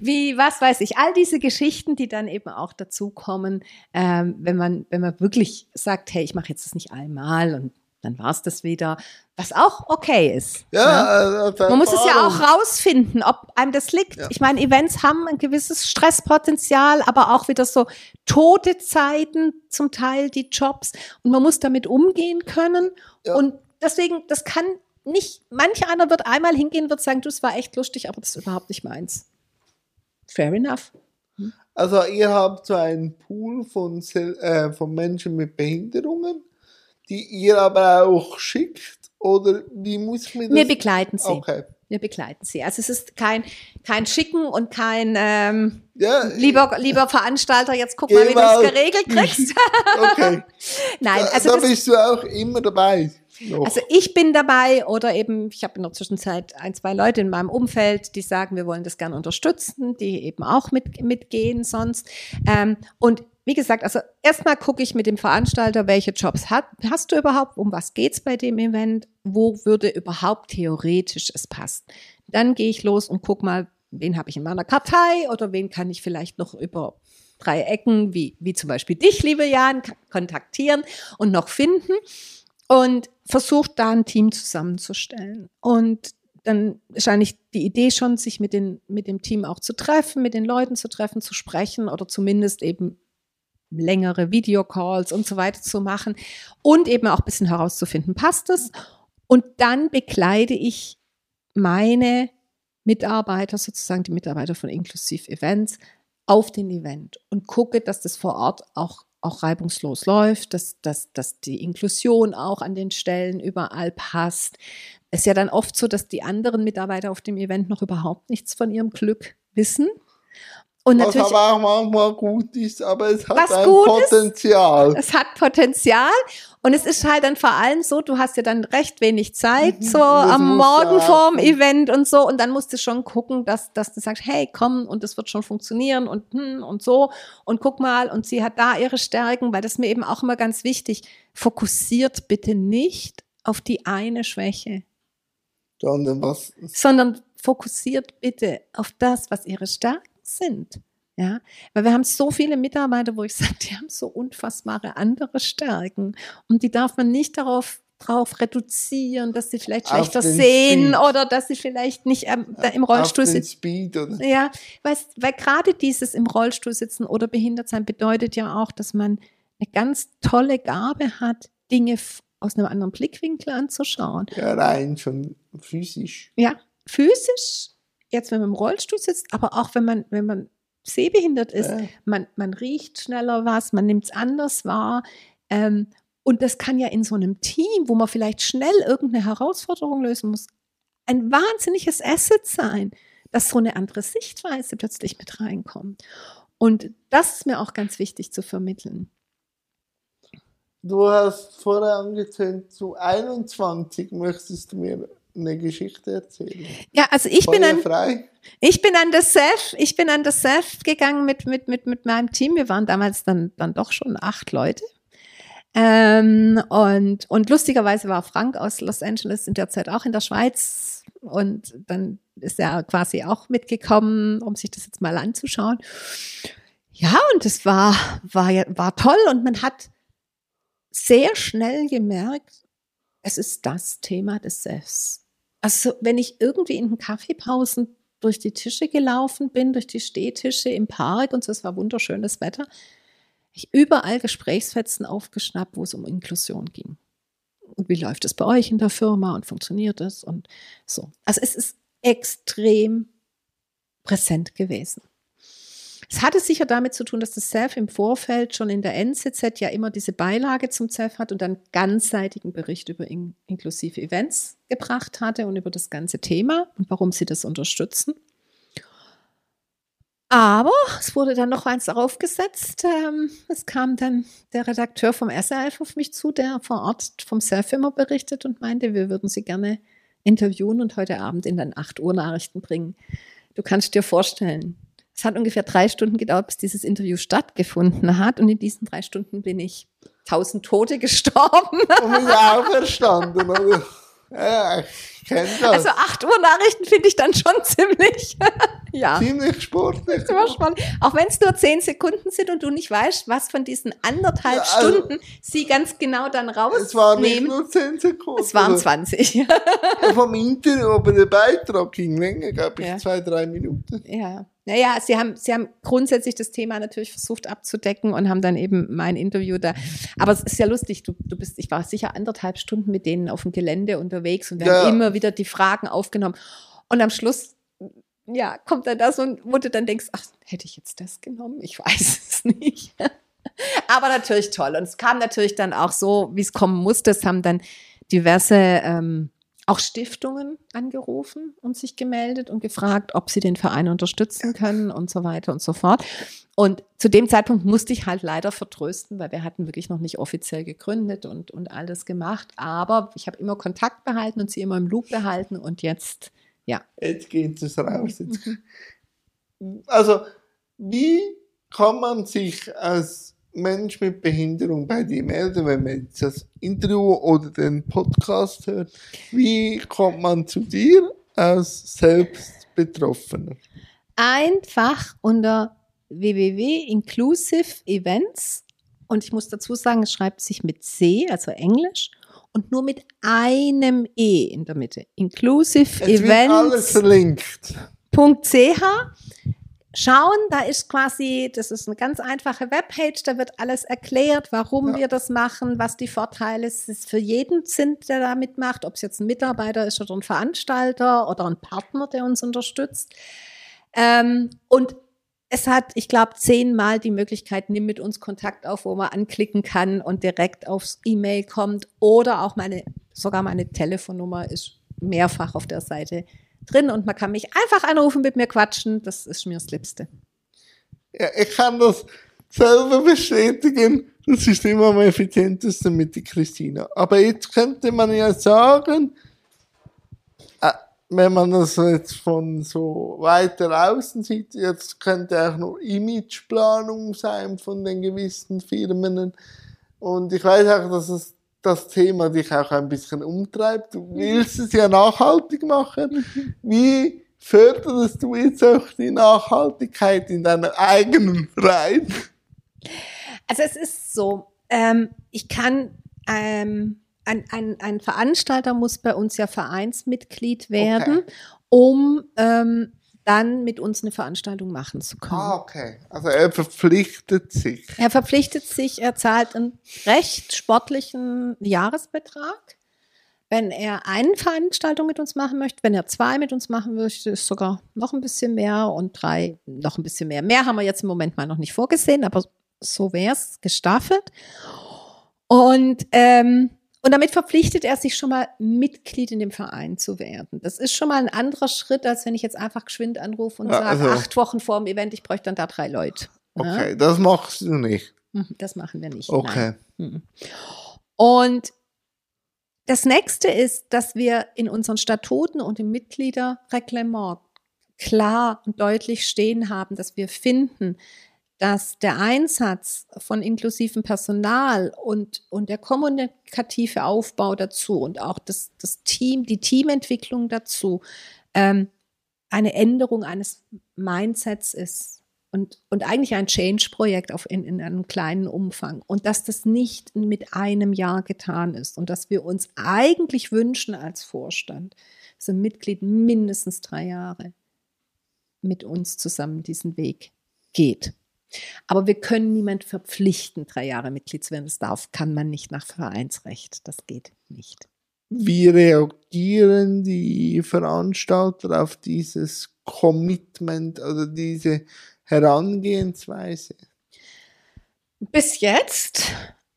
Wie, was weiß ich, all diese Geschichten, die dann eben auch dazukommen, ähm, wenn, man, wenn man wirklich sagt, hey, ich mache jetzt das nicht einmal und dann war es das wieder, was auch okay ist. ne? Ja, äh, Man muss es ja auch rausfinden, ob einem das liegt. Ja. Ich meine, Events haben ein gewisses Stresspotenzial, aber auch wieder so tote Zeiten zum Teil, die Jobs. Und man muss damit umgehen können. Ja. Und deswegen, das kann nicht, manch einer wird einmal hingehen, wird sagen, du, es war echt lustig, aber das ist überhaupt nicht meins. Fair enough. Also ihr habt so einen Pool von, äh, von Menschen mit Behinderungen, die ihr aber auch schickt? Oder wie muss ich mir das... Wir begleiten sie. Okay. Wir begleiten sie. Also es ist kein, kein Schicken und kein ähm, Ja, lieber, lieber Veranstalter, jetzt guck mal, wie du es geregelt kriegst. *laughs* okay. Nein, Da- also da das, bist du auch immer dabei. Noch. Also ich bin dabei oder eben, ich habe in der Zwischenzeit ein, zwei Leute in meinem Umfeld, die sagen, wir wollen das gerne unterstützen, die eben auch mit, mitgehen sonst. Ähm, und wie gesagt, also erstmal gucke ich mit dem Veranstalter, welche Jobs hat, hast du überhaupt, um was geht's bei dem Event, wo würde überhaupt theoretisch es passen. Dann gehe ich los und guck mal, wen habe ich in meiner Kartei oder wen kann ich vielleicht noch über drei Ecken, wie, wie zum Beispiel dich, liebe Jan, kontaktieren und noch finden und versucht da ein Team zusammenzustellen. Und dann ist eigentlich die Idee schon, sich mit, den, mit dem Team auch zu treffen, mit den Leuten zu treffen, zu sprechen oder zumindest eben längere Videocalls und so weiter zu machen und eben auch ein bisschen herauszufinden, passt es? Und dann bekleide ich meine Mitarbeiter, sozusagen die Mitarbeiter von Inklusiv Events, auf den Event und gucke, dass das vor Ort auch, auch reibungslos läuft, dass, dass, dass die Inklusion auch an den Stellen überall passt. Es ist ja dann oft so, dass die anderen Mitarbeiter auf dem Event noch überhaupt nichts von ihrem Glück wissen. Und Was natürlich, aber auch manchmal gut ist, aber es hat Was ein gut ist? Potenzial. es hat Potenzial und es ist halt dann vor allem so, du hast ja dann recht wenig Zeit, Mhm. so Das am Morgen vorm Event und so und dann musst du schon gucken, dass, dass du sagst, hey, komm und das wird schon funktionieren und hm, und so und guck mal und sie hat da ihre Stärken, weil das ist mir eben auch immer ganz wichtig. Fokussiert bitte nicht auf die eine Schwäche, Sondern was, sondern fokussiert bitte auf das, was ihre Stärken sind. Ja, weil wir haben so viele Mitarbeiter, wo ich *laughs* sage, die haben so unfassbare andere Stärken und die darf man nicht darauf drauf reduzieren, dass sie vielleicht schlechter sehen Speed. oder dass sie vielleicht nicht ähm, da im Rollstuhl sitzen. Ja, weißt, weil gerade dieses im Rollstuhl sitzen oder behindert sein bedeutet ja auch, dass man eine ganz tolle Gabe hat, Dinge aus einem anderen Blickwinkel anzuschauen. ja, rein schon physisch. Ja, physisch, jetzt wenn man im Rollstuhl sitzt, aber auch wenn man, wenn man sehbehindert ist, Ja. man, man riecht schneller was, man nimmt es anders wahr. Ähm, und das kann ja in so einem Team, wo man vielleicht schnell irgendeine Herausforderung lösen muss, ein wahnsinniges Asset sein, dass so eine andere Sichtweise plötzlich mit reinkommt. Und das ist mir auch ganz wichtig zu vermitteln. du hast vorher angetönt, zu 21 möchtest du mir eine Geschichte erzählen. Ja, also ich bin Feuer an, frei. ich bin an das Self, ich bin an das Self gegangen mit, mit, mit, mit meinem Team. Wir waren damals dann, dann doch schon acht Leute. Ähm, und, und lustigerweise war Frank aus Los Angeles in der Zeit auch in der Schweiz. Und dann ist er quasi auch mitgekommen, um sich das jetzt mal anzuschauen. Ja, und es war, war, war toll und man hat sehr schnell gemerkt, es ist das Thema des Selbst. Also, wenn ich irgendwie in den Kaffeepausen durch die Tische gelaufen bin, durch die Stehtische im Park und so, es war wunderschönes Wetter, ich überall Gesprächsfetzen aufgeschnappt, wo es um Inklusion ging. Und wie läuft es bei euch in der Firma und funktioniert es und so. Also es ist extrem präsent gewesen. Es hatte sicher damit zu tun, dass das Self im Vorfeld schon in der NZZ ja immer diese Beilage zum Self hat und einen ganzseitigen Bericht über in inklusive Events gebracht hatte und über das ganze Thema und warum sie das unterstützen. Aber es wurde dann noch eins darauf gesetzt. Ähm, es kam dann der Redakteur vom SRF auf mich zu, der vor Ort vom Self immer berichtet und meinte, wir würden Sie gerne interviewen und heute Abend in den 8 Uhr Nachrichten bringen. Du kannst dir vorstellen, es hat ungefähr drei Stunden gedauert, bis dieses Interview stattgefunden hat. Und in diesen drei Stunden bin ich tausend Tote *laughs* gestorben. Und bin auferstanden, oder? Ja, ich kenne das. Also 8 Uhr Nachrichten finde ich dann schon ziemlich, *laughs* ja. Ziemlich sportlich. Spannend. Auch wenn es nur zehn Sekunden sind und du nicht weißt, was von diesen anderthalb Ja, also- Stunden sie ganz genau dann Es waren nicht rausnehmen. nur 10 Sekunden. Es waren Also, 20. Vom Interview, aber der Beitrag ging länger, glaube ich, Ja. zwei, drei Minuten. Ja. Naja, sie haben, sie haben grundsätzlich das Thema natürlich versucht abzudecken und haben dann eben mein Interview da. Aber es ist ja lustig, du, du bist, ich war sicher anderthalb Stunden mit denen auf dem Gelände unterwegs und wir Ja. haben immer wieder die Fragen aufgenommen. Und am Schluss, ja, kommt dann das und wo du dann denkst, ach, hätte ich jetzt das genommen? Ich weiß *laughs* es nicht. Aber natürlich toll. Und es kam natürlich dann auch so, wie es kommen musste. Es haben dann diverse ähm, auch Stiftungen angerufen und sich gemeldet und gefragt, ob sie den Verein unterstützen können und so weiter und so fort. Und zu dem Zeitpunkt musste ich halt leider vertrösten, weil wir hatten wirklich noch nicht offiziell gegründet und, und alles gemacht. Aber ich habe immer Kontakt behalten und sie immer im Loop behalten und jetzt, ja. Jetzt geht es raus. Jetzt. Also, wie kann man sich als Mensch mit Behinderung bei dir melden, wenn man jetzt das Interview oder den Podcast hört? Wie kommt man zu dir als Selbstbetroffener? Einfach unter www.inclusive Events und ich muss dazu sagen, es schreibt sich mit C, also Englisch, und nur mit einem E in der Mitte. Inclusive Es wird alles Events. verlinkt. .ch schauen, da ist quasi, das ist eine ganz einfache Webpage, da wird alles erklärt, warum Ja. wir das machen, was die Vorteile es für jeden sind, der da mitmacht, ob es jetzt ein Mitarbeiter ist oder ein Veranstalter oder ein Partner, der uns unterstützt. Ähm, und es hat, ich glaube, zehnmal die Möglichkeit, nimm mit uns Kontakt auf, wo man anklicken kann und direkt aufs E-Mail kommt. Oder auch meine, sogar meine Telefonnummer ist mehrfach auf der Seite drin und man kann mich einfach anrufen, mit mir quatschen. Das ist mir das Liebste. Ja, ich kann das selber bestätigen. Das ist immer am effizientesten mit der Christina. Aber jetzt könnte man ja sagen, äh, wenn man das jetzt von so weiter außen sieht, jetzt könnte auch noch Imageplanung sein von den gewissen Firmen. Und ich weiß auch, dass es das Thema dich auch ein bisschen umtreibt. Du willst es ja nachhaltig machen. Wie förderst du jetzt auch die Nachhaltigkeit in deiner eigenen Reihen? Also es ist so, ähm, ich kann, ähm, ein, ein, ein Veranstalter muss bei uns ja Vereinsmitglied werden, um ähm, dann mit uns eine Veranstaltung machen zu können. Ah, okay. Also er verpflichtet sich. Er verpflichtet sich, er zahlt einen recht sportlichen Jahresbetrag. Wenn er eine Veranstaltung mit uns machen möchte, wenn er zwei mit uns machen möchte, ist sogar noch ein bisschen mehr und drei noch ein bisschen mehr. Mehr haben wir jetzt im Moment mal noch nicht vorgesehen, aber so wäre es gestaffelt. Und, ähm, und damit verpflichtet er sich schon mal Mitglied in dem Verein zu werden. Das ist schon mal ein anderer Schritt, als wenn ich jetzt einfach geschwind anrufe und Ja, sage, also- acht Wochen vor dem Event, ich bräuchte dann da drei Leute. Ja? Okay, das machst du nicht. Mhm, Das machen wir nicht. Okay. Nein. Mhm. Und das nächste ist, dass wir in unseren Statuten und im Mitgliederreglement klar und deutlich stehen haben, dass wir finden, dass der Einsatz von inklusivem Personal und, und der kommunikative Aufbau dazu und auch das, das Team, die Teamentwicklung dazu ähm, eine Änderung eines Mindsets ist und, und eigentlich ein Change-Projekt in, in einem kleinen Umfang und dass das nicht mit einem Jahr getan ist und dass wir uns eigentlich wünschen als Vorstand, dass ein Mitglied mindestens drei Jahre mit uns zusammen diesen Weg geht. Aber wir können niemand verpflichten, drei Jahre Mitglied zu werden. Das darf, kann man nicht nach Vereinsrecht. Das geht nicht. Wie reagieren die Veranstalter auf dieses Commitment oder diese Herangehensweise? Bis jetzt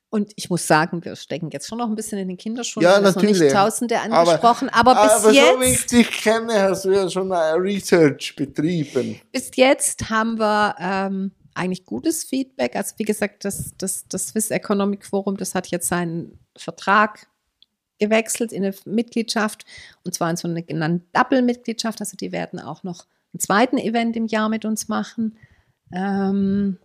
und ich muss sagen, wir stecken jetzt schon noch ein bisschen in den Kinderschuhen. Ja, natürlich. noch nicht Tausende angesprochen, aber, aber bis aber jetzt. so wie ich dich kenne, hast du ja schon eine Research betrieben. Bis jetzt haben wir ähm, eigentlich gutes Feedback. Also wie gesagt, das, das, das Swiss Economic Forum, das hat jetzt seinen Vertrag gewechselt in eine Mitgliedschaft und zwar in so eine genannte Double-Mitgliedschaft. Also die werden auch noch einen zweiten Event im Jahr mit uns machen. Ähm,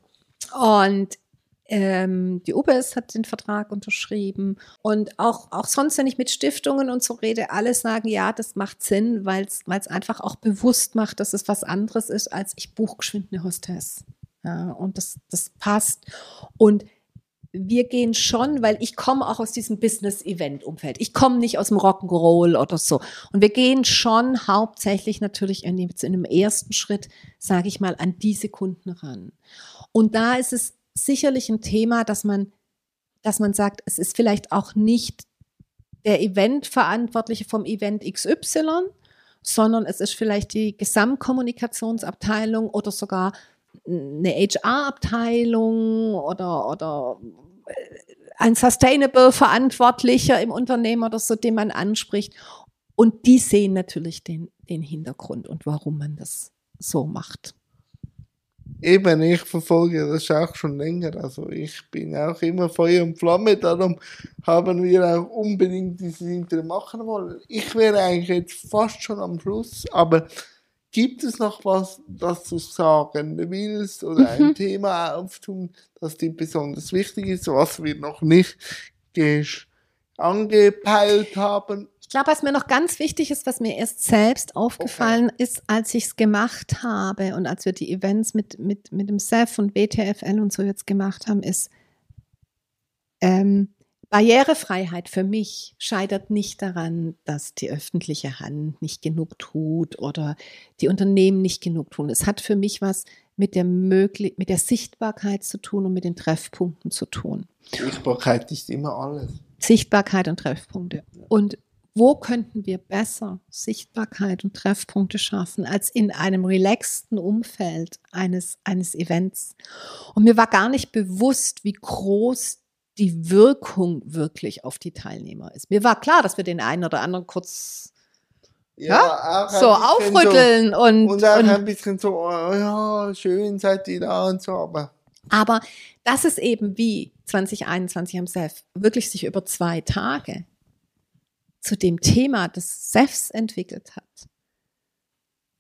und ähm, die UBS hat den Vertrag unterschrieben und auch, auch sonst, wenn ich mit Stiftungen und so rede, alle sagen, ja, das macht Sinn, weil es einfach auch bewusst macht, dass es was anderes ist, als ich buche geschwind eine Hostess. Ja, und das, das passt. Und wir gehen schon, weil ich komme auch aus diesem Business-Event-Umfeld. Ich komme nicht aus dem Rock'n'Roll oder so. Und wir gehen schon hauptsächlich natürlich in, in einem ersten Schritt, sage ich mal, an diese Kunden ran. Und da ist es sicherlich ein Thema, dass man, dass man sagt, es ist vielleicht auch nicht der Eventverantwortliche vom Event XY, sondern es ist vielleicht die Gesamtkommunikationsabteilung oder sogar eine HR-Abteilung oder, oder äh, ein Sustainable Verantwortlicher im Unternehmen oder so, den man anspricht. Und die sehen natürlich den, den Hintergrund und warum man das so macht. Eben, ich verfolge das auch schon länger. Also ich bin auch immer Feuer und Flamme. Darum haben wir auch unbedingt dieses Interview machen wollen. Ich wäre eigentlich jetzt fast schon am Schluss, aber gibt es noch was, das du sagen willst oder ein mhm. Thema auftun, das dir besonders wichtig ist, was wir noch nicht angepeilt haben? glaube, was mir noch ganz wichtig ist, was mir erst selbst aufgefallen okay. ist, als ich es gemacht habe und als wir die Events mit, mit, mit dem SEF und WTFL und so jetzt gemacht haben, ist, ähm, Barrierefreiheit für mich scheitert nicht daran, dass die öffentliche Hand nicht genug tut oder die Unternehmen nicht genug tun. Es hat für mich was mit der, Möglich mit der Sichtbarkeit zu tun und mit den Treffpunkten zu tun. Sichtbarkeit ist immer alles. Sichtbarkeit und Treffpunkte. Und wo könnten wir besser Sichtbarkeit und Treffpunkte schaffen als in einem relaxten Umfeld eines, eines Events. Und mir war gar nicht bewusst, wie groß die Wirkung wirklich auf die Teilnehmer ist. Mir war klar, dass wir den einen oder anderen kurz ja, ja so aufrütteln so, und, und auch und, ein bisschen so, oh, ja, schön seid ihr da und so, aber. Aber das ist eben wie 2021 am SEF, wirklich sich über zwei Tage zu dem Thema des SEFs entwickelt hat.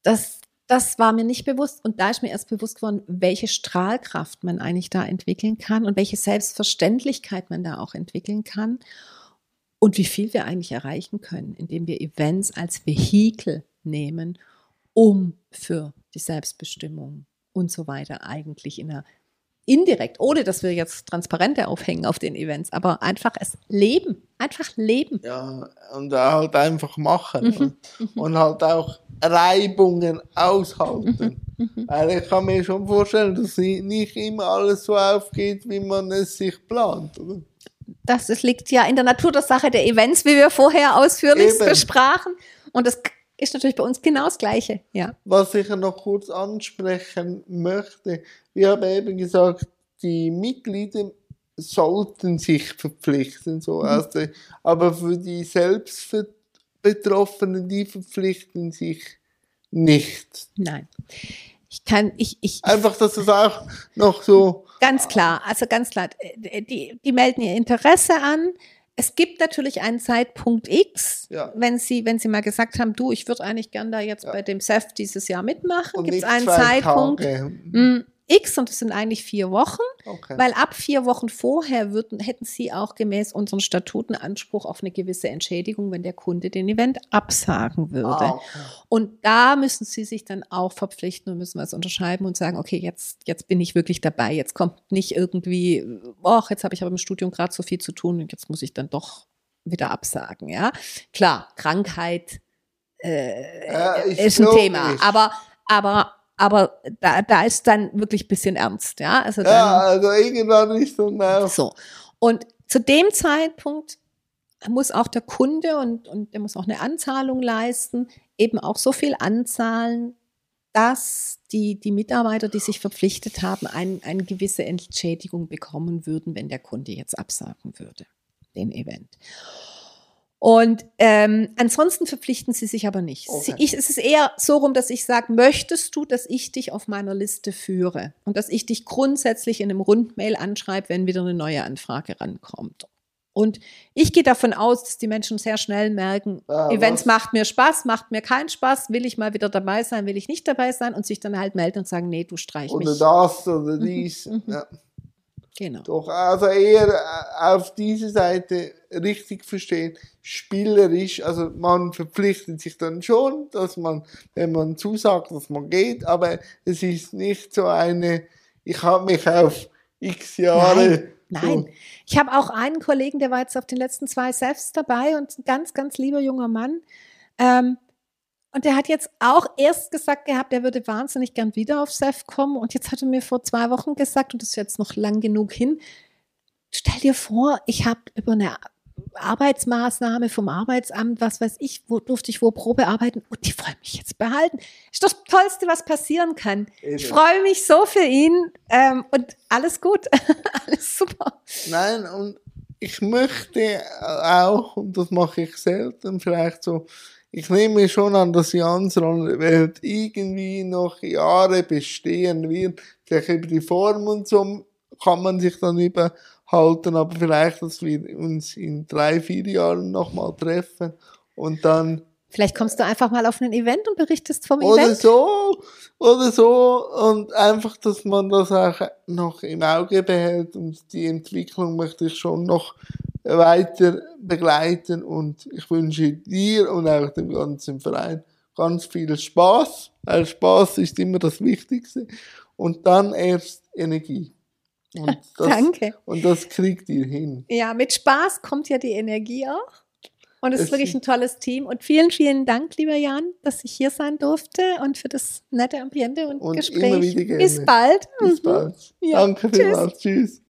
Das, das war mir nicht bewusst und da ist mir erst bewusst geworden, welche Strahlkraft man eigentlich da entwickeln kann und welche Selbstverständlichkeit man da auch entwickeln kann und wie viel wir eigentlich erreichen können, indem wir Events als Vehikel nehmen, um für die Selbstbestimmung und so weiter eigentlich in einer indirekt, ohne dass wir jetzt Transparente aufhängen auf den Events, aber einfach es leben, einfach leben. Ja, und halt einfach machen mhm. und, und, halt auch Reibungen aushalten. *laughs* Weil ich kann mir schon vorstellen, dass nicht immer alles so aufgeht, wie man es sich plant. Oder? Das, das liegt ja in der Natur der Sache der Events, wie wir vorher ausführlich Eben. besprachen. Und das ist natürlich bei uns genau das Gleiche. Ja. Was ich noch kurz ansprechen möchte, wir haben eben gesagt, die Mitglieder sollten sich verpflichten, so also, aber für die Selbstbetroffenen, die verpflichten sich nicht. Nein. Ich kann, ich, ich. Einfach, dass das auch noch so. Ganz klar, also ganz klar. Die, die melden ihr Interesse an. es gibt natürlich einen Zeitpunkt X, Ja. wenn Sie, wenn Sie mal gesagt haben, du, ich würde eigentlich gern da jetzt Ja. bei dem SEF dieses Jahr mitmachen, gibt es einen Zeitpunkt Tage. X und das sind eigentlich vier Wochen, Okay. weil ab vier Wochen vorher würden, hätten Sie auch gemäß unseren Statuten Anspruch auf eine gewisse Entschädigung, wenn der Kunde den Event absagen würde. Ah, okay. Und da müssen Sie sich dann auch verpflichten und müssen was unterschreiben und sagen, okay, jetzt, jetzt bin ich wirklich dabei. Jetzt kommt nicht irgendwie, ach, jetzt habe ich aber im Studium gerade so viel zu tun und jetzt muss ich dann doch wieder absagen. Ja, klar, Krankheit äh, Ja, ist, ein. Thema, aber, aber, aber da, da ist dann wirklich ein bisschen ernst. Ja, also dann, Ja, also irgendwann dann auch. so. Und zu dem Zeitpunkt muss auch der Kunde und, und der muss auch eine Anzahlung leisten, eben auch so viel anzahlen, dass die, die Mitarbeiter, die sich verpflichtet haben, ein, eine gewisse Entschädigung bekommen würden, wenn der Kunde jetzt absagen würde, den Event. Und ähm, ansonsten verpflichten sie sich aber nicht. Okay. Ich, es ist eher so rum, dass ich sage, möchtest du, dass ich dich auf meiner Liste führe und dass ich dich grundsätzlich in einem Rundmail anschreibe, wenn wieder eine neue Anfrage rankommt. Und ich gehe davon aus, dass die Menschen sehr schnell merken, Ah, Events was? macht mir Spaß, macht mir keinen Spaß, will ich mal wieder dabei sein, will ich nicht dabei sein und sich dann halt melden und sagen, nee, du streich Oder mich. das oder dies. mhm. Ja. Genau. Doch, also eher äh, auf diese Seite richtig verstehen, spielerisch, also man verpflichtet sich dann schon, dass man, wenn man zusagt, dass man geht, aber es ist nicht so eine, ich habe mich auf x Jahre. Nein, ich habe auch einen Kollegen, der war jetzt auf den letzten zwei Sefs dabei und ein ganz, ganz lieber junger Mann. Ähm, und der hat jetzt auch erst gesagt gehabt, er würde wahnsinnig gern wieder auf Sef kommen. Und jetzt hat er mir vor zwei Wochen gesagt, und das ist jetzt noch lang genug hin, stell dir vor, ich habe über eine Arbeitsmaßnahme vom Arbeitsamt, was weiß ich, wo durfte ich wo Probe arbeiten und die wollen mich jetzt behalten. Ist das Tollste, was passieren kann. Ich freue mich so für ihn ähm, und alles gut, *laughs* alles super. Nein, und ich möchte auch, und das mache ich selten, vielleicht so, ich nehme schon an, dass die andere Welt irgendwie noch Jahre bestehen wird. Vielleicht über die Form und so kann man sich dann überhalten, aber vielleicht, dass wir uns in drei, vier Jahren nochmal treffen und dann Vielleicht kommst du einfach mal auf ein Event und berichtest vom oder Event. so, oder so, und einfach, dass man das auch noch im Auge behält und die Entwicklung möchte ich schon noch weiter begleiten und ich wünsche dir und auch dem ganzen Verein ganz viel Spaß, weil Spaß ist immer das Wichtigste und dann erst Energie. Und *laughs* das, Danke. Und das kriegt ihr hin. Ja, mit Spaß kommt ja die Energie auch. Und es ist Es wirklich ist- ein tolles Team. Und vielen, vielen Dank, lieber Jan, dass ich hier sein durfte und für das nette Ambiente und, Und Gespräch. Bis bald. Bis Mhm. bald. Ja, Danke vielmals. Tschüss.